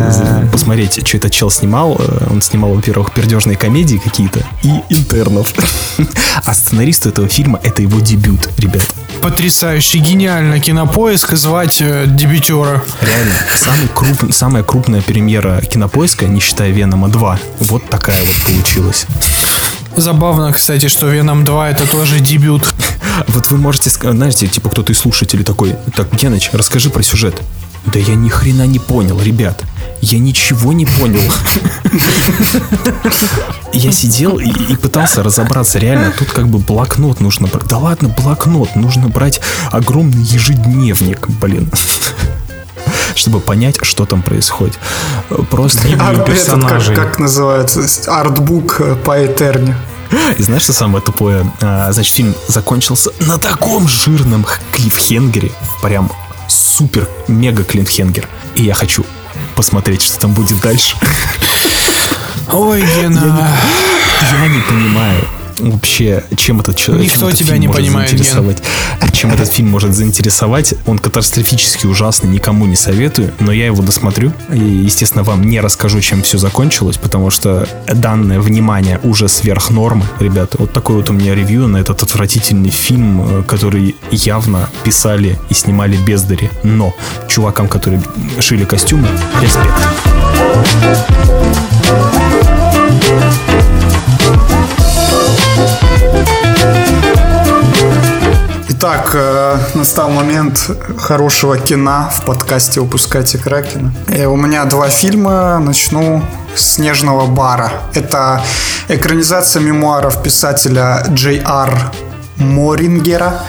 посмотреть, что этот чел снимал. Э, Он снимал, во-первых, пердежные комедии какие-то и интернов. А сценарист этого фильма это его дебют, ребят. Потрясающе, гениально кинопоиск звать э, дебютера. Реально, самый круп- самая крупная премьера кинопоиска, не считая Венома 2, вот такая вот получилась. Забавно, кстати, что Веном 2 это тоже дебют. Вот вы можете, ска- знаете, типа кто-то из слушателей такой, так, Геныч, расскажи про сюжет. Да я ни хрена не понял, ребят. Я ничего не понял. Я сидел и, и пытался разобраться. Реально, тут как бы блокнот нужно брать. Да ладно, блокнот. Нужно брать огромный ежедневник, блин. Чтобы понять, что там происходит. Просто... А этот как, как называется? Артбук э, по Этерне. И знаешь, что самое тупое? А, значит, фильм закончился на таком жирном клиффхенгере. Прям супер, мега клиффхенгер. И я хочу посмотреть, что там будет дальше. Ой, Гена. Я не понимаю вообще, чем этот человек Никто чем этот тебя фильм не может понимает, Ген. заинтересовать. Чем этот фильм может заинтересовать. Он катастрофически ужасный, никому не советую, но я его досмотрю. И, естественно, вам не расскажу, чем все закончилось, потому что данное внимание уже сверх нормы, ребята. Вот такое вот у меня ревью на этот отвратительный фильм, э, который явно писали и снимали бездари. Но чувакам, которые шили костюмы, респект. Итак, э, настал момент хорошего кино в подкасте «Упускайте Кракена». И у меня два фильма. Начну с «Снежного бара». Это экранизация мемуаров писателя Джей Ар Морингера.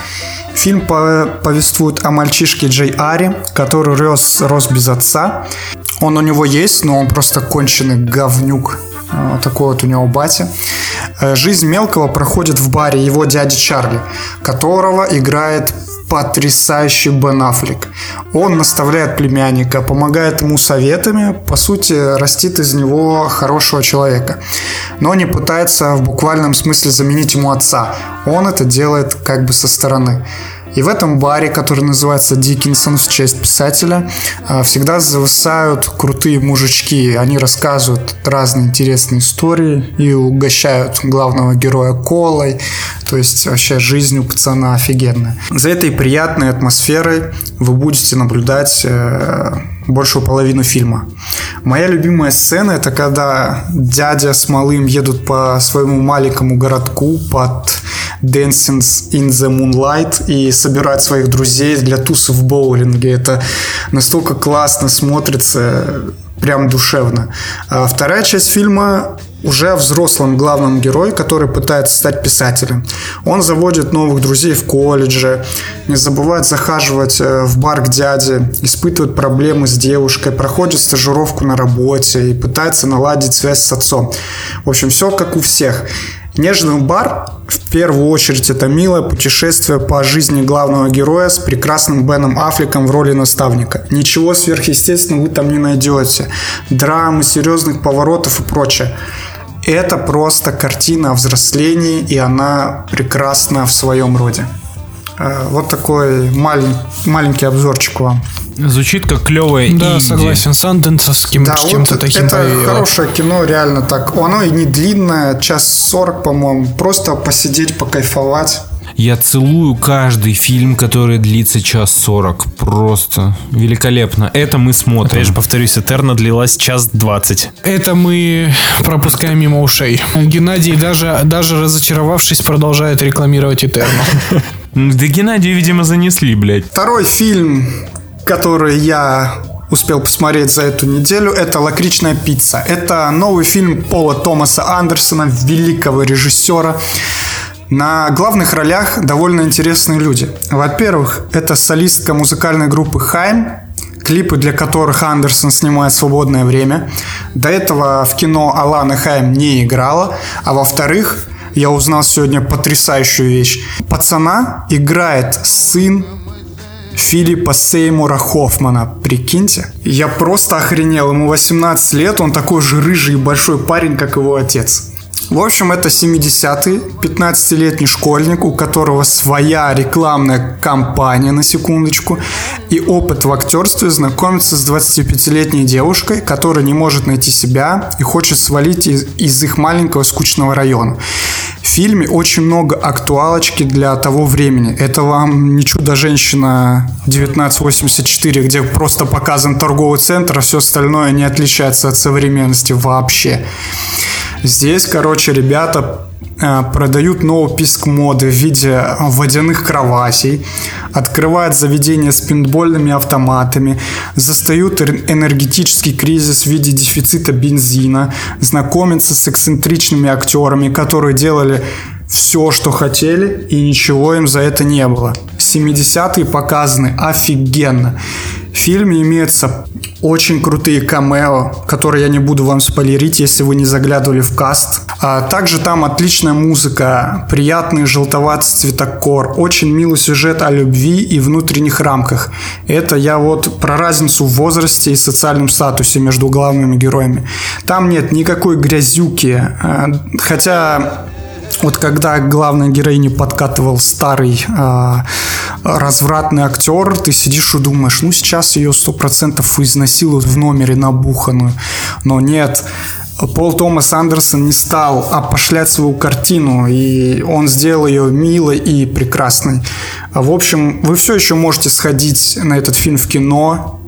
Фильм по- повествует о мальчишке Джей Аре, который рос, рос без отца. Он у него есть, но он просто конченый говнюк. Э, Такой вот у него батя. Э, Жизнь мелкого проходит в баре его дяди Чарли, которого играет потрясающий Бен Аффлек. Он наставляет племянника, помогает ему советами, по сути, растит из него хорошего человека. Но не пытается в буквальном смысле заменить ему отца. Он это делает как бы со стороны. И в этом баре, который называется Диккенсон в честь писателя, а, всегда зависают крутые мужички. Они рассказывают разные интересные истории и угощают главного героя колой. То есть вообще жизнь у пацана офигенная. За этой приятной атмосферой вы будете наблюдать э, большую половину фильма. Моя любимая сцена это когда дядя с малым едут по своему маленькому городку под Dancing in the Moonlight и собирают своих друзей для тусы в боулинге. Это настолько классно смотрится, прям душевно. А вторая часть фильма уже о взрослом главном герое, который пытается стать писателем. Он заводит новых друзей в колледже, не забывает захаживать э, в бар к дяде, испытывает проблемы с девушкой, проходит стажировку на работе и пытается наладить связь с отцом. В общем, все как у всех. Нежный бар в первую очередь это милое путешествие по жизни главного героя с прекрасным Беном Аффлеком в роли наставника. Ничего сверхъестественного вы там не найдете. Драмы, серьезных поворотов и прочее. Это просто картина о взрослении, и она прекрасна в своем роде. Э, Вот такой малень- маленький обзорчик вам. Звучит как клевая Да, инди. согласен, Санденсовским Да, чем-то вот таким это повеяло. хорошее кино, реально так. Оно и не длинное, час сорок, по-моему. Просто посидеть, покайфовать. Я целую каждый фильм, который длится час сорок. Просто великолепно. Это мы смотрим. Опять же, повторюсь, Этерна длилась час двадцать. Это мы пропускаем мимо ушей. Геннадий, даже, даже разочаровавшись, продолжает рекламировать Этерну. Да Геннадию, видимо, занесли, блядь. Второй фильм, который я успел посмотреть за эту неделю, это «Лакричная пицца». Это новый фильм Пола Томаса Андерсона, великого режиссера. На главных ролях довольно интересные люди. Во-первых, это солистка музыкальной группы «Хайм», клипы для которых Андерсон снимает свободное время. До этого в кино Алана Хайм не играла. А во-вторых, я узнал сегодня потрясающую вещь. Пацана играет сын Филиппа Сеймура Хоффмана. Прикиньте. Я просто охренел. Ему 18 лет, он такой же рыжий и большой парень, как его отец. В общем, это 70-й, 15-летний школьник, у которого своя рекламная кампания, на секундочку, и опыт в актерстве знакомится с 25-летней девушкой, которая не может найти себя и хочет свалить из, из их маленького скучного района. В фильме очень много актуалочки для того времени. Это вам не чудо-женщина 1984, где просто показан торговый центр, а все остальное не отличается от современности вообще. Здесь, короче, ребята э, продают новый писк моды в виде водяных кроватей, открывают заведения с пинбольными автоматами, застают энергетический кризис в виде дефицита бензина, знакомятся с эксцентричными актерами, которые делали все, что хотели, и ничего им за это не было. 70-е показаны офигенно. В фильме имеются очень крутые камео, которые я не буду вам спойлерить, если вы не заглядывали в каст. А также там отличная музыка, приятный желтоватый цветокор, очень милый сюжет о любви и внутренних рамках. Это я вот про разницу в возрасте и социальном статусе между главными героями. Там нет никакой грязюки, а, хотя вот когда главной героине подкатывал старый а, развратный актер, ты сидишь и думаешь, ну сейчас ее сто процентов изнасилуют в номере набуханную. Но нет, Пол Томас Андерсон не стал опошлять свою картину, и он сделал ее милой и прекрасной. В общем, вы все еще можете сходить на этот фильм в кино,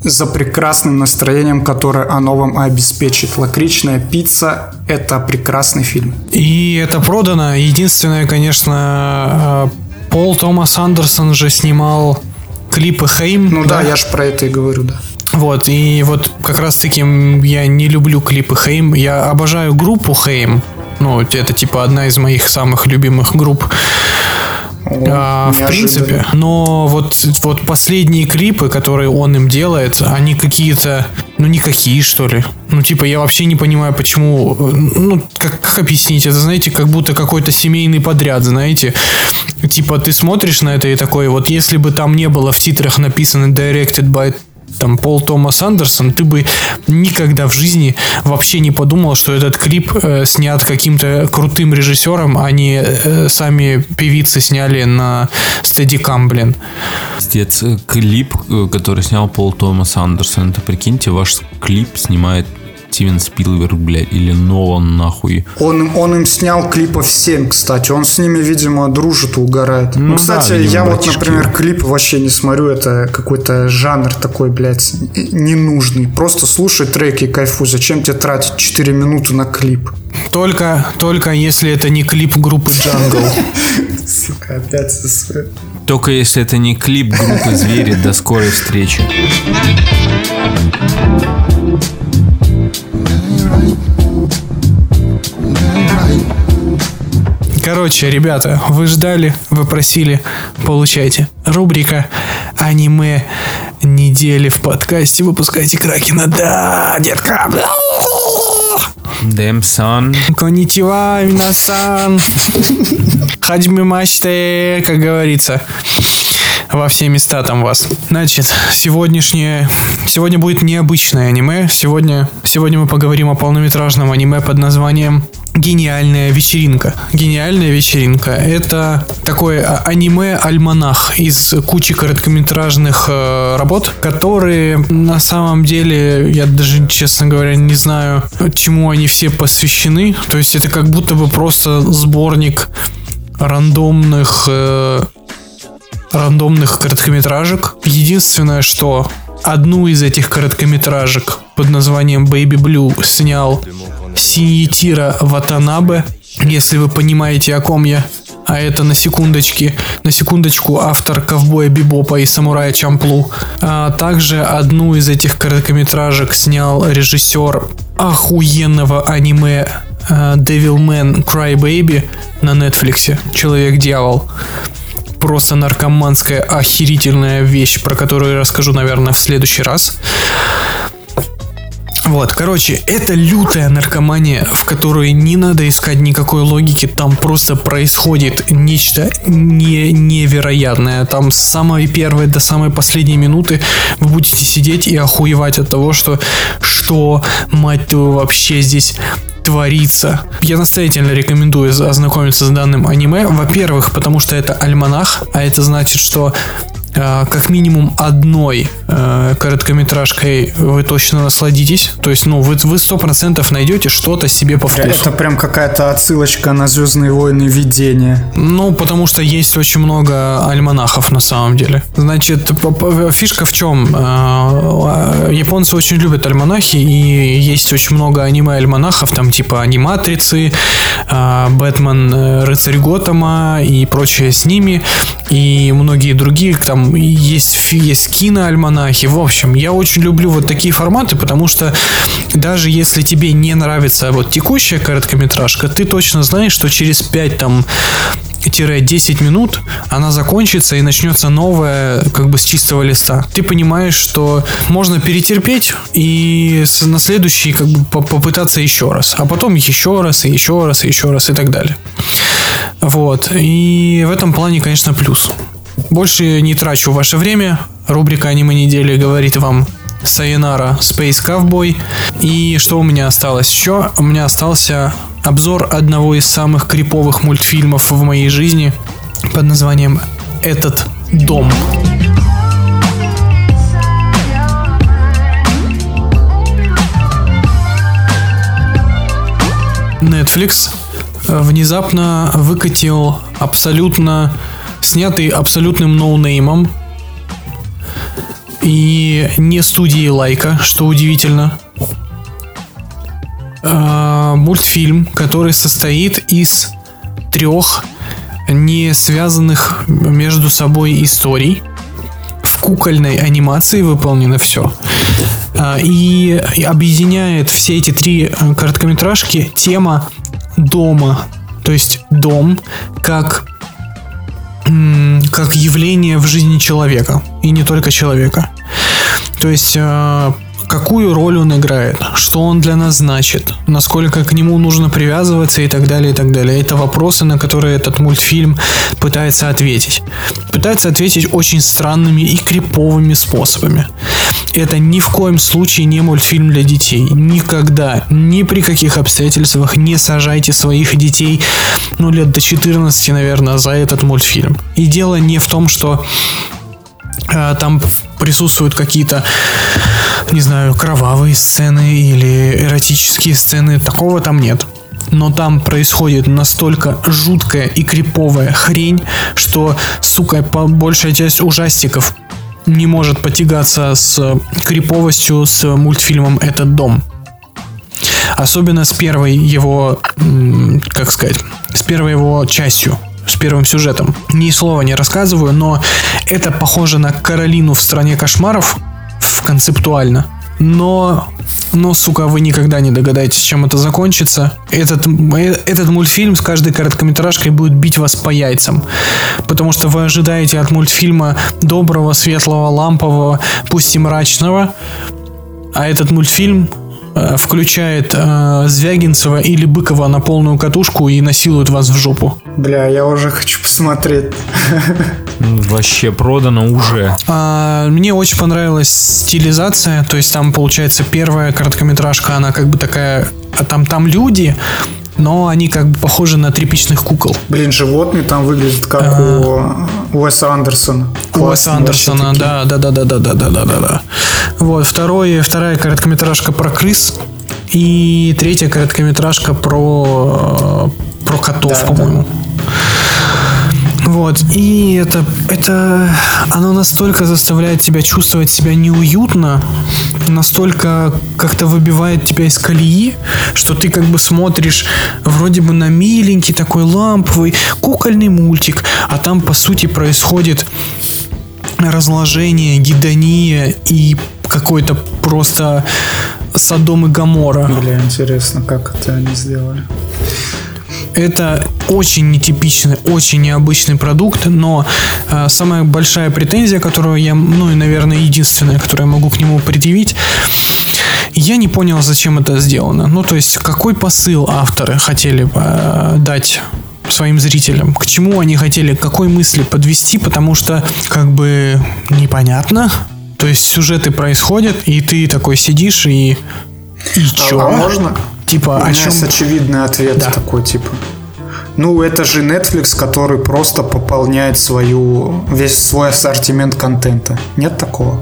за прекрасным настроением, которое оно вам обеспечит. Лакричная пицца – это прекрасный фильм. И это продано. Единственное, конечно, э, Пол Томас Андерсон же снимал клипы Хейм. Ну да, я же про это и говорю, да. Вот, и вот как раз таки я не люблю клипы Хейм. Я обожаю группу Хейм. Ну, это типа одна из моих самых любимых групп. А, в принципе. Но вот, вот последние клипы, которые он им делает, они какие-то, ну, никакие, что ли. Ну, типа, я вообще не понимаю, почему... э, Ну, как, как объяснить? Это, знаете, как будто какой-то семейный подряд, знаете? Типа, ты смотришь на это и такой, вот если бы там не было в титрах написано «Directed by там Пол Томас Андерсон, ты бы никогда в жизни вообще не подумал, что этот клип э, снят каким-то крутым режиссером, а не э, сами певицы сняли на стедикам, блин. Пиздец, э, клип, э, который снял Пол Томас Андерсон. Это прикиньте, ваш клип снимает Стивен Спилберг, блядь, или Нолан, нахуй. Он, он им снял клипов 7, кстати. Он с ними, видимо, дружит и угорает. Ну, Ну кстати, да, видимо, я вот, братишки. например, клипы вообще не смотрю. Это какой-то жанр такой, блядь, ненужный. Просто слушай треки и кайфуй. Зачем тебе тратить 4 минуты на клип? Только, только если это не клип группы Джангл. Сука, опять со своей- Только если это не клип группы Звери. До скорой встречи. Короче, ребята, вы ждали, вы просили, получайте. Рубрика аниме недели в подкасте. Выпускайте Кракена. Да, детка. Son. Конничева, минасан. Хаджми мачте, как говорится. Во все места там вас. Значит, сегодняшнее... Сегодня будет необычное аниме. Сегодня, сегодня мы поговорим о полнометражном аниме под названием Гениальная вечеринка. Гениальная вечеринка. Это такой а- аниме-альманах из кучи короткометражных э, работ, которые на самом деле, я даже, честно говоря, не знаю, чему они все посвящены. То есть это как будто бы просто сборник рандомных э, рандомных короткометражек. Единственное, что одну из этих короткометражек под названием Baby Blue снял Синьетира Ватанабе, если вы понимаете, о ком я. А это на секундочке, на секундочку автор ковбоя Бибопа и самурая Чамплу. А также одну из этих короткометражек снял режиссер охуенного аниме э, Devilman Crybaby на Netflix. Человек-дьявол просто наркоманская охерительная вещь, про которую я расскажу, наверное, в следующий раз. Вот, короче, это лютая наркомания, в которой не надо искать никакой логики, там просто происходит нечто не, невероятное. Там с самой первой до самой последней минуты вы будете сидеть и охуевать от того, что что, мать твою, вообще здесь творится. Я настоятельно рекомендую ознакомиться с данным аниме. Во-первых, потому что это альманах, а это значит, что как минимум одной э, короткометражкой вы точно насладитесь. То есть, ну, вы вы сто процентов найдете что-то себе по вкусу. Это прям какая-то отсылочка на Звездные войны видения. Ну, потому что есть очень много альманахов на самом деле. Значит, фишка в чем? Э, Японцы очень любят альманахи, и есть очень много аниме-альманахов, там типа аниматрицы, э, Бэтмен, э, Рыцарь Готэма и прочее с ними, и многие другие, там есть, есть киноальманахи. В общем, я очень люблю вот такие форматы, потому что даже если тебе не нравится вот текущая короткометражка, ты точно знаешь, что через 5 там 10 минут она закончится и начнется новая как бы с чистого листа. Ты понимаешь, что можно перетерпеть и на следующий как бы по- попытаться еще раз, а потом еще раз и еще раз и еще раз и так далее. Вот. И в этом плане, конечно, плюс. Больше не трачу ваше время. Рубрика «Аниме недели» говорит вам Сайонара Space Cowboy. И что у меня осталось еще? У меня остался обзор одного из самых криповых мультфильмов в моей жизни под названием «Этот дом». Netflix внезапно выкатил абсолютно снятый абсолютным ноунеймом и не студии Лайка, что удивительно. Э, Мультфильм, который состоит из трех не связанных между собой историй. В кукольной анимации выполнено все. И объединяет все эти три э, короткометражки тема дома. То есть дом как как явление в жизни человека. И не только человека. То есть, э, какую роль он играет, что он для нас значит, насколько к нему нужно привязываться и так далее, и так далее. Это вопросы, на которые этот мультфильм пытается ответить. Пытается ответить очень странными и криповыми способами. Это ни в коем случае не мультфильм для детей. Никогда, ни при каких обстоятельствах не сажайте своих детей, ну, лет до 14, наверное, за этот мультфильм. И дело не в том, что э, там присутствуют какие-то, не знаю, кровавые сцены или эротические сцены. Такого там нет. Но там происходит настолько жуткая и криповая хрень, что, сука, большая часть ужастиков не может потягаться с криповостью с мультфильмом «Этот дом». Особенно с первой его, как сказать, с первой его частью, с первым сюжетом. Ни слова не рассказываю, но это похоже на Каролину в стране кошмаров концептуально. Но, но, сука, вы никогда не догадаетесь, чем это закончится. Этот, э- этот мультфильм с каждой короткометражкой будет бить вас по яйцам. Потому что вы ожидаете от мультфильма доброго, светлого, лампового, пусть и мрачного. А этот мультфильм включает э, Звягинцева или Быкова на полную катушку и насилует вас в жопу. Бля, я уже хочу посмотреть. Вообще продано уже. А, мне очень понравилась стилизация, то есть там получается первая короткометражка, она как бы такая, а там там люди, но они как бы похожи на тряпичных кукол. Блин, животные там выглядят как А. у Уэса Андерсона. Уэса Андерсона, да, да, да, да, да, да, да, да, да, да. Вот, второе, вторая короткометражка про крыс. И третья короткометражка про, про котов, Да, по-моему. Вот, и это, это, оно настолько заставляет тебя чувствовать себя неуютно, настолько как-то выбивает тебя из колеи, что ты как бы смотришь вроде бы на миленький такой ламповый кукольный мультик, а там по сути происходит разложение, гидония и какой-то просто Содом и Гамора. Бля, интересно, как это они сделали. Это очень нетипичный, очень необычный продукт, но э, самая большая претензия, которую я, ну и, наверное, единственная, которую я могу к нему предъявить, я не понял, зачем это сделано. Ну, то есть, какой посыл авторы хотели э, дать своим зрителям, к чему они хотели, какой мысли подвести, потому что как бы непонятно. То есть сюжеты происходят, и ты такой сидишь и и А- чё? А, можно? Типа, У о меня чем? есть очевидный ответ Да. такой, типа. Ну, это же Netflix, который просто пополняет свою, весь свой ассортимент контента. Нет такого?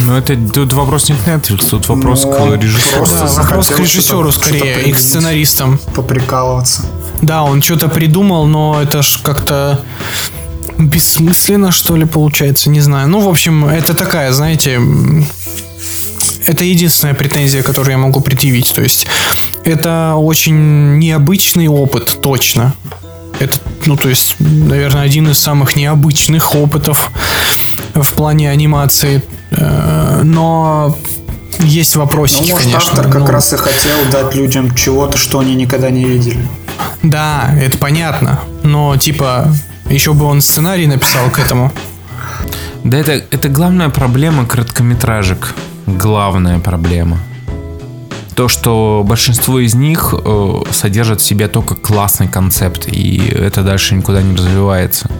Ну, это тут вопрос не к Netflix, тут вопрос Ну, к режиссеру. просто Да, вопрос к режиссеру скорее и к сценаристам. Поприкалываться. Да, он что-то придумал, но это ж как-то бессмысленно, что ли, получается, не знаю. Ну, в общем, это такая, знаете, это единственная претензия, которую я могу предъявить. То есть, это очень необычный опыт, точно. Это, ну, то есть, наверное, один из самых необычных опытов в плане анимации. Э, Но есть Ну, вопросики, может, конечно. автор как Ну, раз и хотел дать людям чего-то, что они никогда не видели. Да, это понятно. Но, типа, еще бы он сценарий написал к этому. Да это, это главная проблема короткометражек. Главная проблема. То, что большинство из них э, содержат в себе только классный концепт, и это дальше никуда не развивается.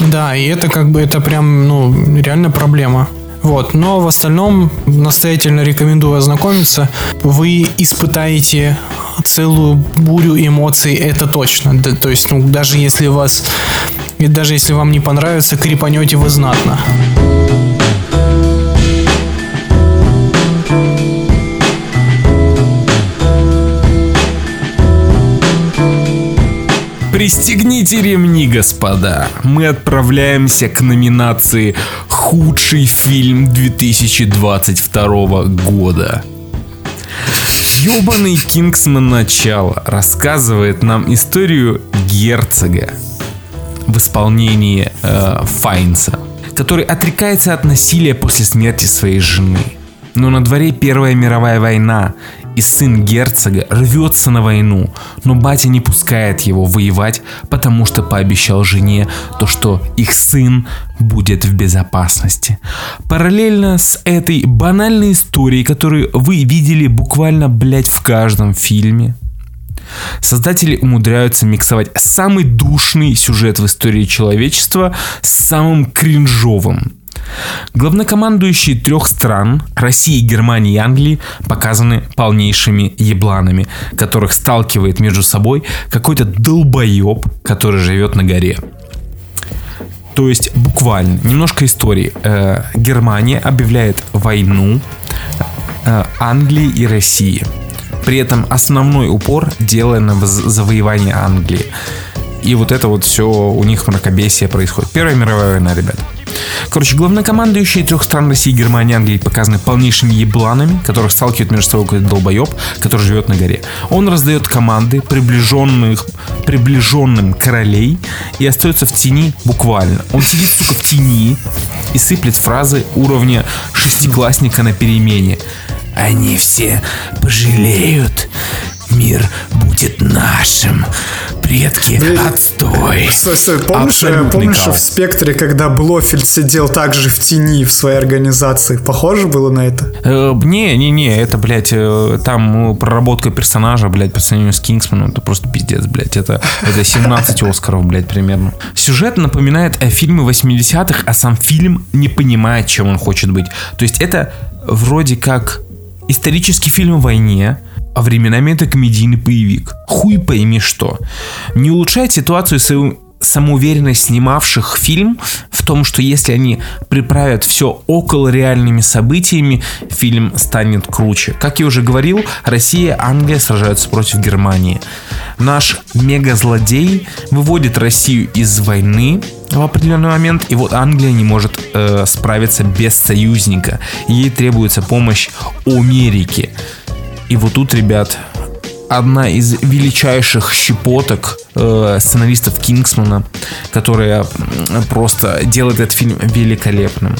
Да, и это как бы, это прям, ну, реально проблема. Вот, но в остальном настоятельно рекомендую ознакомиться. Вы испытаете целую бурю эмоций, это точно. Да, то есть, ну, даже если вас, даже если вам не понравится, крепанете вы знатно. Пристегните ремни, господа. Мы отправляемся к номинации «Худший фильм 2022 года». Ёбаный Кингсман начало рассказывает нам историю герцога в исполнении э, Файнса, который отрекается от насилия после смерти своей жены. Но на дворе Первая мировая война, и сын герцога рвется на войну, но батя не пускает его воевать, потому что пообещал жене то, что их сын будет в безопасности. Параллельно с этой банальной историей, которую вы видели буквально, блять, в каждом фильме, Создатели умудряются миксовать самый душный сюжет в истории человечества с самым кринжовым. Главнокомандующие трех стран, России, Германии и Англии, показаны полнейшими ебланами, которых сталкивает между собой какой-то долбоеб, который живет на горе. То есть, буквально, немножко истории. Э, Германия объявляет войну э, Англии и России. При этом основной упор делаем на завоевание Англии. И вот это вот все у них мракобесие происходит. Первая мировая война, ребят. Короче, главнокомандующие трех стран России, Германии и Англии показаны полнейшими ебланами, которых сталкивает между собой какой-то долбоеб, который живет на горе. Он раздает команды приближенных, приближенным королей и остается в тени буквально. Он сидит, сука, в тени и сыплет фразы уровня шестиклассника на перемене. Они все пожалеют. Мир будет нашим. Предки, Блин. отстой. Стой, стой, помнишь, э, Абсолютный помнишь кал. в «Спектре», когда Блофельд сидел также в тени в своей организации? Похоже было на это? Э, Не, не, не, это, блядь, э, там э, проработка персонажа, блядь, по сравнению с Кингсманом, это просто пиздец, блядь. Это, это 17 Оскаров, блядь, примерно. Сюжет напоминает э, фильмы 80-х, а сам фильм не понимает, чем он хочет быть. То есть это вроде как исторический фильм о войне, а временами это комедийный боевик. Хуй пойми что. Не улучшает ситуацию свою самоуверенность снимавших фильм в том, что если они приправят все около реальными событиями, фильм станет круче. Как я уже говорил, Россия и Англия сражаются против Германии. Наш мега-злодей выводит Россию из войны в определенный момент, и вот Англия не может э, справиться без союзника. Ей требуется помощь Америки. И вот тут, ребят, одна из величайших щепоток э, сценаристов Кингсмана, которая просто делает этот фильм великолепным.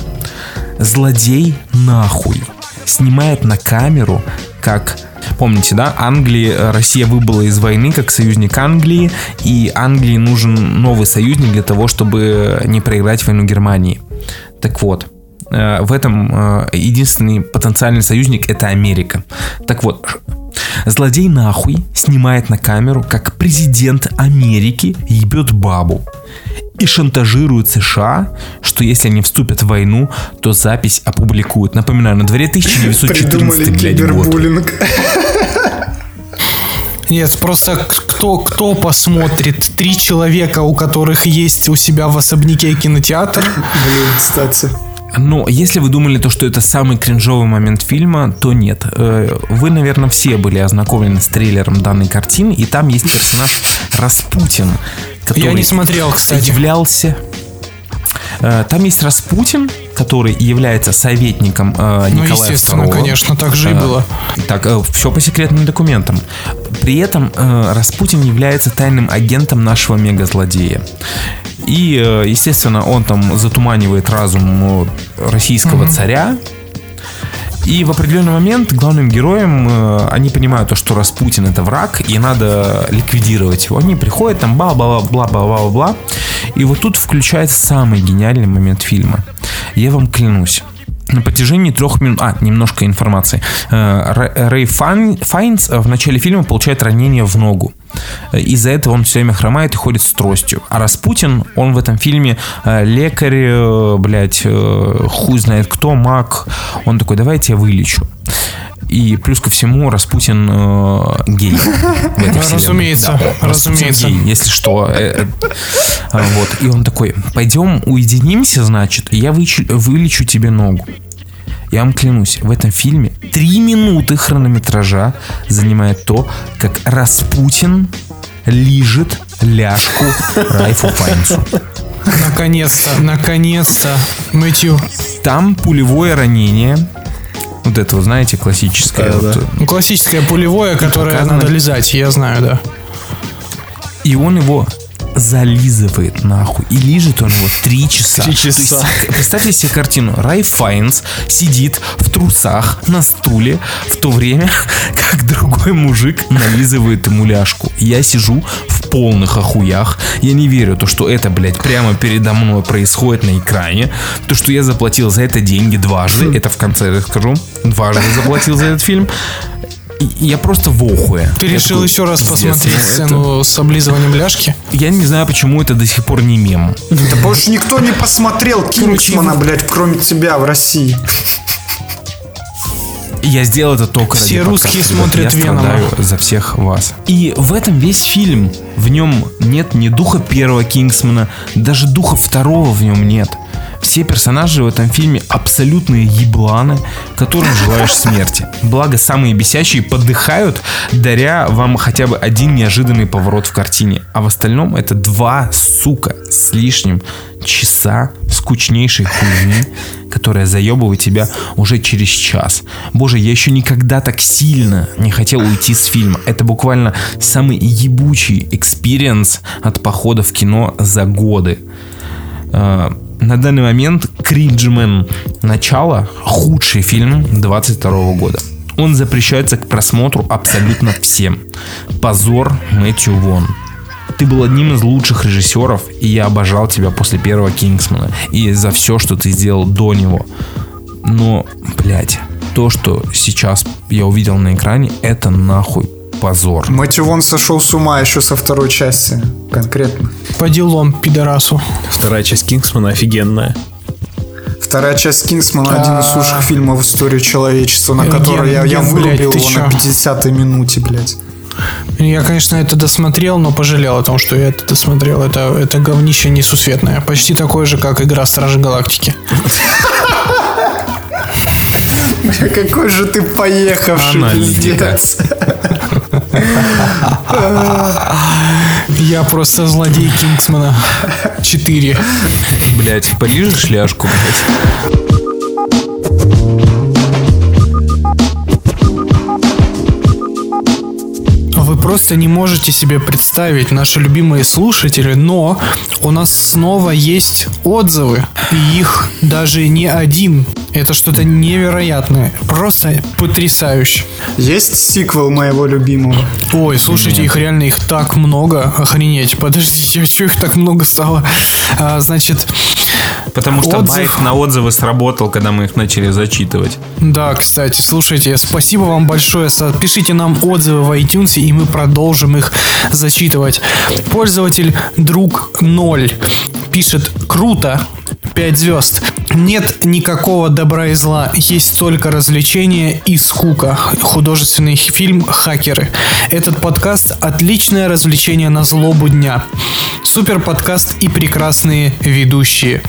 Злодей нахуй снимает на камеру, как Помните, да, Англия, э, Россия выбыла из войны как союзник Англии, и Англии нужен новый союзник для того, чтобы не проиграть войну Германии. Так вот, в этом э, единственный потенциальный союзник это Америка. Так вот, злодей нахуй снимает на камеру, как президент Америки ебет бабу. И шантажирует США, что если они вступят в войну, то запись опубликуют. Напоминаю, на дворе 1914 Придумали блядь, год. Нет, просто кто, кто посмотрит? Три человека, у которых есть у себя в особняке кинотеатр. Блин, кстати. Но если вы думали, то, что это самый кринжовый момент фильма, то нет. Э, Вы, наверное, все были ознакомлены с трейлером данной картины, и там есть персонаж Распутин, который Я не смотрел, кстати. являлся... Э, Там есть Распутин, который является советником э, Ну, Николая естественно, II. конечно, так же и Э, было. Так, все по секретным документам. При этом э, Распутин является тайным агентом нашего мегазлодея. И, э, естественно, он там затуманивает разум э, российского царя. И в определенный момент главным героем э, они понимают то, что Распутин это враг, и надо ликвидировать его. Они приходят там бла-бла-бла-бла-бла-бла. И вот тут включается самый гениальный момент фильма. Я вам клянусь. На протяжении трех минут... А, немножко информации. Э, Рэй Файн- Файнс в начале фильма получает ранение в ногу. Э, Из-за этого он все время хромает и ходит с тростью. А Распутин, он в этом фильме э, лекарь, э, блядь, хуй знает кто, маг. Он такой, давайте я вылечу. И плюс ко всему Распутин э, гей. в этой вселенной. Разумеется, Да, разумеется. гей, если что. Э, э, Вот. И он такой, пойдем уединимся, значит, и я вылечу, вылечу тебе ногу. Я вам клянусь, в этом фильме три минуты хронометража занимает то, как Распутин лижет ляжку Райфу Файнсу. Наконец-то, наконец-то. Мэтью. Там пулевое ранение. Вот это, вот, знаете, классическое. Да, вот, да. Ну, классическое пулевое, которое показано- надо лизать, я знаю, да. И он его зализывает нахуй. И лижет он его три часа. Три есть, часа. к- представьте себе картину. Рай Файнс сидит в трусах на стуле, в то время как другой мужик нализывает ему ляжку. Я сижу в полных охуях. Я не верю, то, что это, блядь, прямо передо мной происходит на экране. То, что я заплатил за это деньги дважды. Это в конце расскажу. Дважды заплатил за этот фильм. Я просто в охуе. Ты решил такой, еще раз «Пиздец, посмотреть ну это- сцену с облизыванием ляжки? я не знаю, почему это до сих пор не мем. Да потому что никто не посмотрел Кингсмана, блядь, кроме тебя в России. Я сделал это только Все ради русские подкаста, смотрят Я Венома. за всех вас. И в этом весь фильм. В нем нет ни духа первого Кингсмана, даже духа второго в нем нет. Все персонажи в этом фильме абсолютные ебланы, которым желаешь смерти. Благо, самые бесящие подыхают, даря вам хотя бы один неожиданный поворот в картине. А в остальном это два, сука, с лишним часа скучнейшей хуйни, которая заебывает тебя уже через час. Боже, я еще никогда так сильно не хотел уйти с фильма. Это буквально самый ебучий experience от похода в кино за годы. На данный момент Кринджмен Начало худший фильм 22 года. Он запрещается к просмотру абсолютно всем. Позор Мэтью Вон. Ты был одним из лучших режиссеров, и я обожал тебя после первого Кингсмана и за все, что ты сделал до него. Но, блядь, то, что сейчас я увидел на экране, это нахуй позор. Мэтью Вон сошел с ума еще со второй части. Конкретно. По делам, пидорасу. Вторая часть Кингсмана офигенная. Вторая часть Кингсмана один из лучших фильмов в истории человечества, на который я, я вырубил ты его на чё? 50-й минуте, блядь. Я, конечно, это досмотрел, но пожалел о том, что я это досмотрел. Это, это говнище несусветное. Почти такое же, как игра Стражи Галактики. Какой же ты поехавший, пиздец. Я просто злодей Кингсмана 4. Блять, полижешь ляжку, блядь. Вы просто не можете себе представить, наши любимые слушатели, но у нас снова есть отзывы. И их даже не один. Это что-то невероятное. Просто потрясающе. Есть сиквел моего любимого? Ой, слушайте, их реально их так много. Охренеть. Подождите, а что их так много стало? А, значит, Потому что Отзыв. байк на отзывы сработал, когда мы их начали зачитывать. Да, кстати, слушайте, спасибо вам большое. Пишите нам отзывы в iTunes, и мы продолжим их зачитывать. Пользователь друг 0 пишет круто. 5 звезд. Нет никакого добра и зла, есть только развлечения и скука. Художественный фильм «Хакеры». Этот подкаст – отличное развлечение на злобу дня. Супер подкаст и прекрасные ведущие.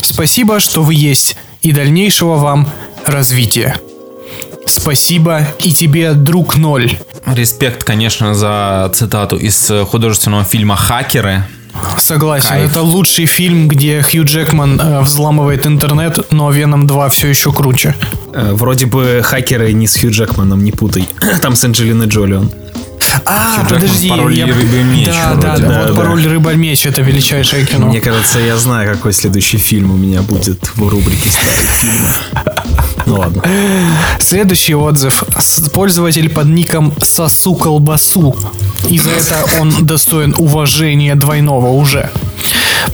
Спасибо, что вы есть, и дальнейшего вам развития. Спасибо и тебе, друг ноль. Респект, конечно, за цитату из художественного фильма «Хакеры». Согласен, Кайф. это лучший фильм, где Хью Джекман э, взламывает интернет, но Веном 2 все еще круче. Э, Вроде бы хакеры не с Хью Джекманом, не путай. Там с Анджелиной Джоли он. А, Хью Джекман подожди. «Пароль я- рыба меч» Да, да, да, Да, вот да. пароль рыба меч это величайшее кино. Мне кажется, я знаю, какой следующий фильм у меня будет в рубрике старых фильмов. Ну ладно. Следующий отзыв. Пользователь под ником Сосу Колбасу. И за это он достоин уважения двойного уже.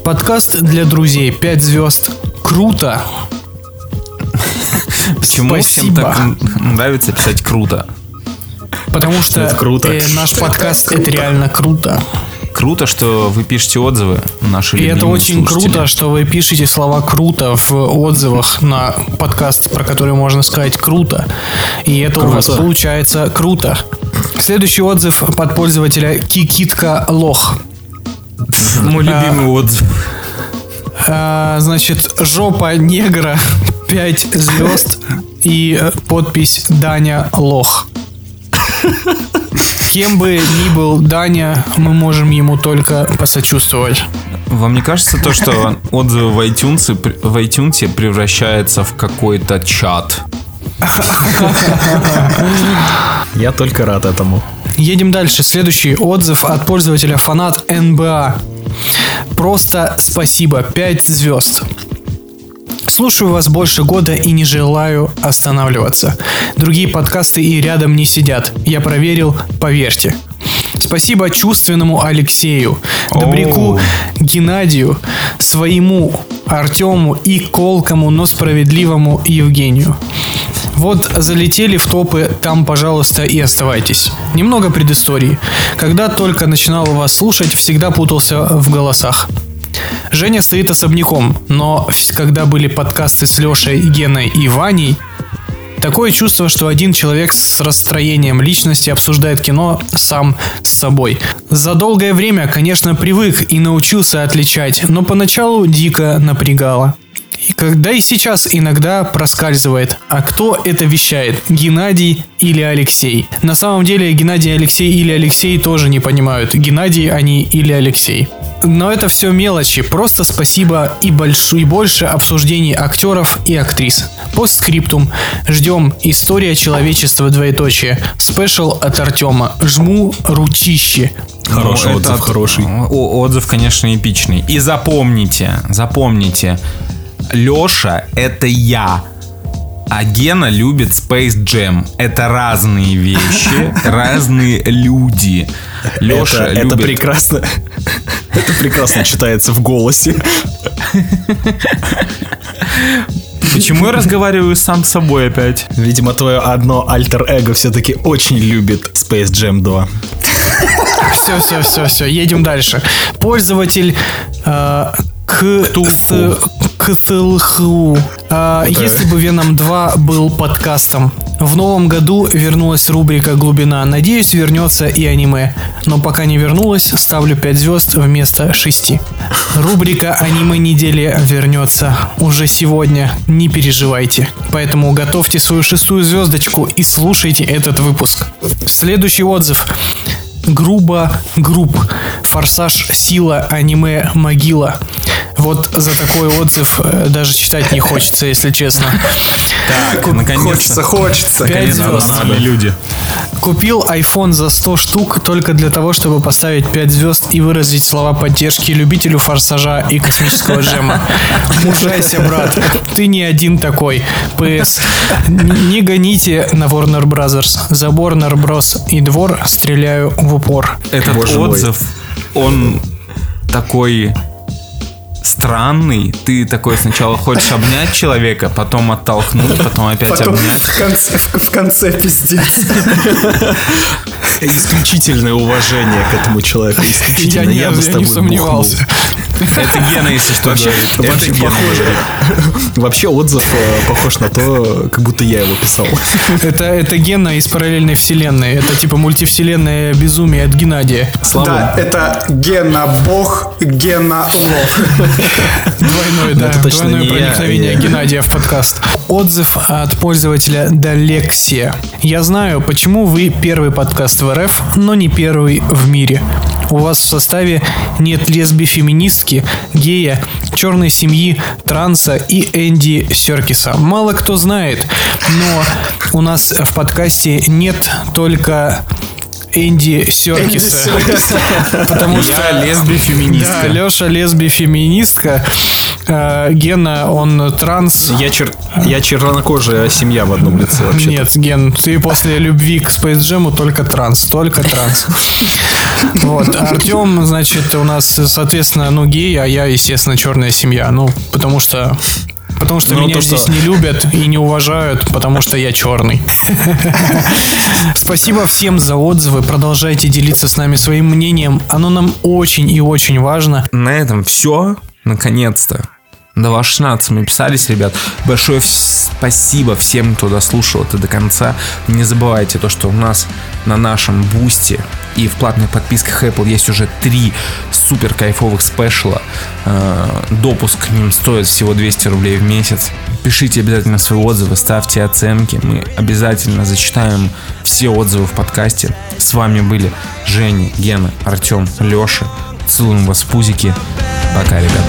Подкаст для друзей. 5 звезд. Круто. Почему всем Спасибо. так м, нравится писать круто? Потому что Это круто. э, наш подкаст это реально круто. Круто, что вы пишете отзывы, наши И это очень слушатели. круто, что вы пишете слова круто в отзывах на подкаст, про который можно сказать круто. И это у вас Круто. получается круто. Следующий отзыв под пользователя Кикитка Лох. Мой любимый отзыв. А, значит, жопа негра 5 звезд и э, подпись Даня Лох. Кем бы ни был Даня, мы можем ему только посочувствовать. Вам не кажется то, что отзывы в iTunes, в iTunes превращается в какой-то чат? Я только рад этому. Едем дальше. Следующий отзыв от пользователя фанат НБА. Просто спасибо. 5 звезд. Слушаю вас больше года и не желаю останавливаться. Другие подкасты и рядом не сидят. Я проверил, поверьте. Спасибо чувственному Алексею, добряку. Геннадию, своему Артему и колкому, но справедливому Евгению. Вот залетели в топы, там, пожалуйста, и оставайтесь. Немного предыстории. Когда только начинал вас слушать, всегда путался в голосах. Женя стоит особняком, но когда были подкасты с Лешей, Геной и Ваней, Такое чувство, что один человек с расстроением личности обсуждает кино сам с собой. За долгое время, конечно, привык и научился отличать, но поначалу дико напрягало. И когда и сейчас иногда проскальзывает, а кто это вещает, Геннадий или Алексей? На самом деле Геннадий, Алексей или Алексей тоже не понимают, Геннадий они или Алексей. Но это все мелочи, просто спасибо и, больш... и больше обсуждений актеров и актрис. Постскриптум. Ждем История человечества двоеточие. Спешл от Артема. Жму ручище. Хороший Ну, отзыв, это- хороший. О- отзыв, конечно, эпичный. И запомните, запомните, Леша это я. А Гена любит Space Jam. Это разные вещи, разные люди. Леша это, это любит... прекрасно. Это прекрасно читается в голосе. Почему я разговариваю сам с собой опять? Видимо, твое одно альтер-эго все-таки очень любит Space Jam 2. Все, все, все, все. Едем дальше. Пользователь э, к, с, Ктулху. А, Если бы Веном 2 был подкастом. В новом году вернулась рубрика «Глубина». Надеюсь, вернется и аниме. Но пока не вернулась, ставлю 5 звезд вместо 6. Рубрика «Аниме недели» вернется уже сегодня. Не переживайте. Поэтому готовьте свою шестую звездочку и слушайте этот выпуск. Следующий отзыв. Грубо групп. Форсаж, сила, аниме, могила. Вот за такой отзыв э, даже читать не хочется, если честно. Так, наконец-то. Хочется, хочется. Пять звезд. нормальные люди. Купил iPhone за 100 штук только для того, чтобы поставить 5 звезд и выразить слова поддержки любителю форсажа и космического джема. Мужайся, брат. Ты не один такой. ПС. Не гоните на Warner Brothers. За Warner Bros. и двор стреляю в упор. Этот Боже мой. отзыв, он такой странный. Ты такой сначала хочешь обнять человека, потом оттолкнуть, потом опять Потом обнять. в конце, в, в конце пиздец. Исключительное уважение к этому человеку. Я Исключительно. не, Я бы с тобой не сомневался. Это Гена, если что, Вообще, говорит. Это вообще Гена похоже. Вообще отзыв э, похож на то, как будто я его писал. Это, это Гена из параллельной вселенной. Это типа мультивселенная безумие от Геннадия. Да, это Гена Бог, Гена Лох. Двойное, да, двойное проникновение. Геннадия в подкаст. Отзыв от пользователя Далексия. Я знаю, почему вы первый подкаст в РФ, но не первый в мире. У вас в составе нет лесби-феминистки, гея, черной семьи, транса и Энди Серкиса. Мало кто знает, но у нас в подкасте нет только Энди Серкиса. Потому что Я лесби-феминистка. да, Леша лесби-феминистка. Э, Гена, он транс. Я, чер... я чернокожая семья в одном лице вообще. Нет, Ген, ты после любви к Space Jam только транс, только транс. Вот, Артем, значит, у нас, соответственно, ну, гей, а я, естественно, черная семья. Ну, потому что... Потому что Ну, меня то, что- здесь не любят и не уважают, потому что я черный. Спасибо всем за отзывы. Продолжайте делиться с нами своим мнением. Оно нам очень и очень важно. На этом все. Наконец-то. До вас 16 мы писались, ребят. Большое спасибо всем, кто дослушал это до конца. Не забывайте то, что у нас на нашем бусте и в платных подписках Apple есть уже три супер кайфовых спешла. Э, Допуск к ним стоит всего 200 рублей в месяц. Пишите обязательно свои отзывы, ставьте оценки. Мы обязательно зачитаем все отзывы в подкасте. С вами были Женя, Гена, Артем, Леша. Целуем вас в пузики. Пока, ребят.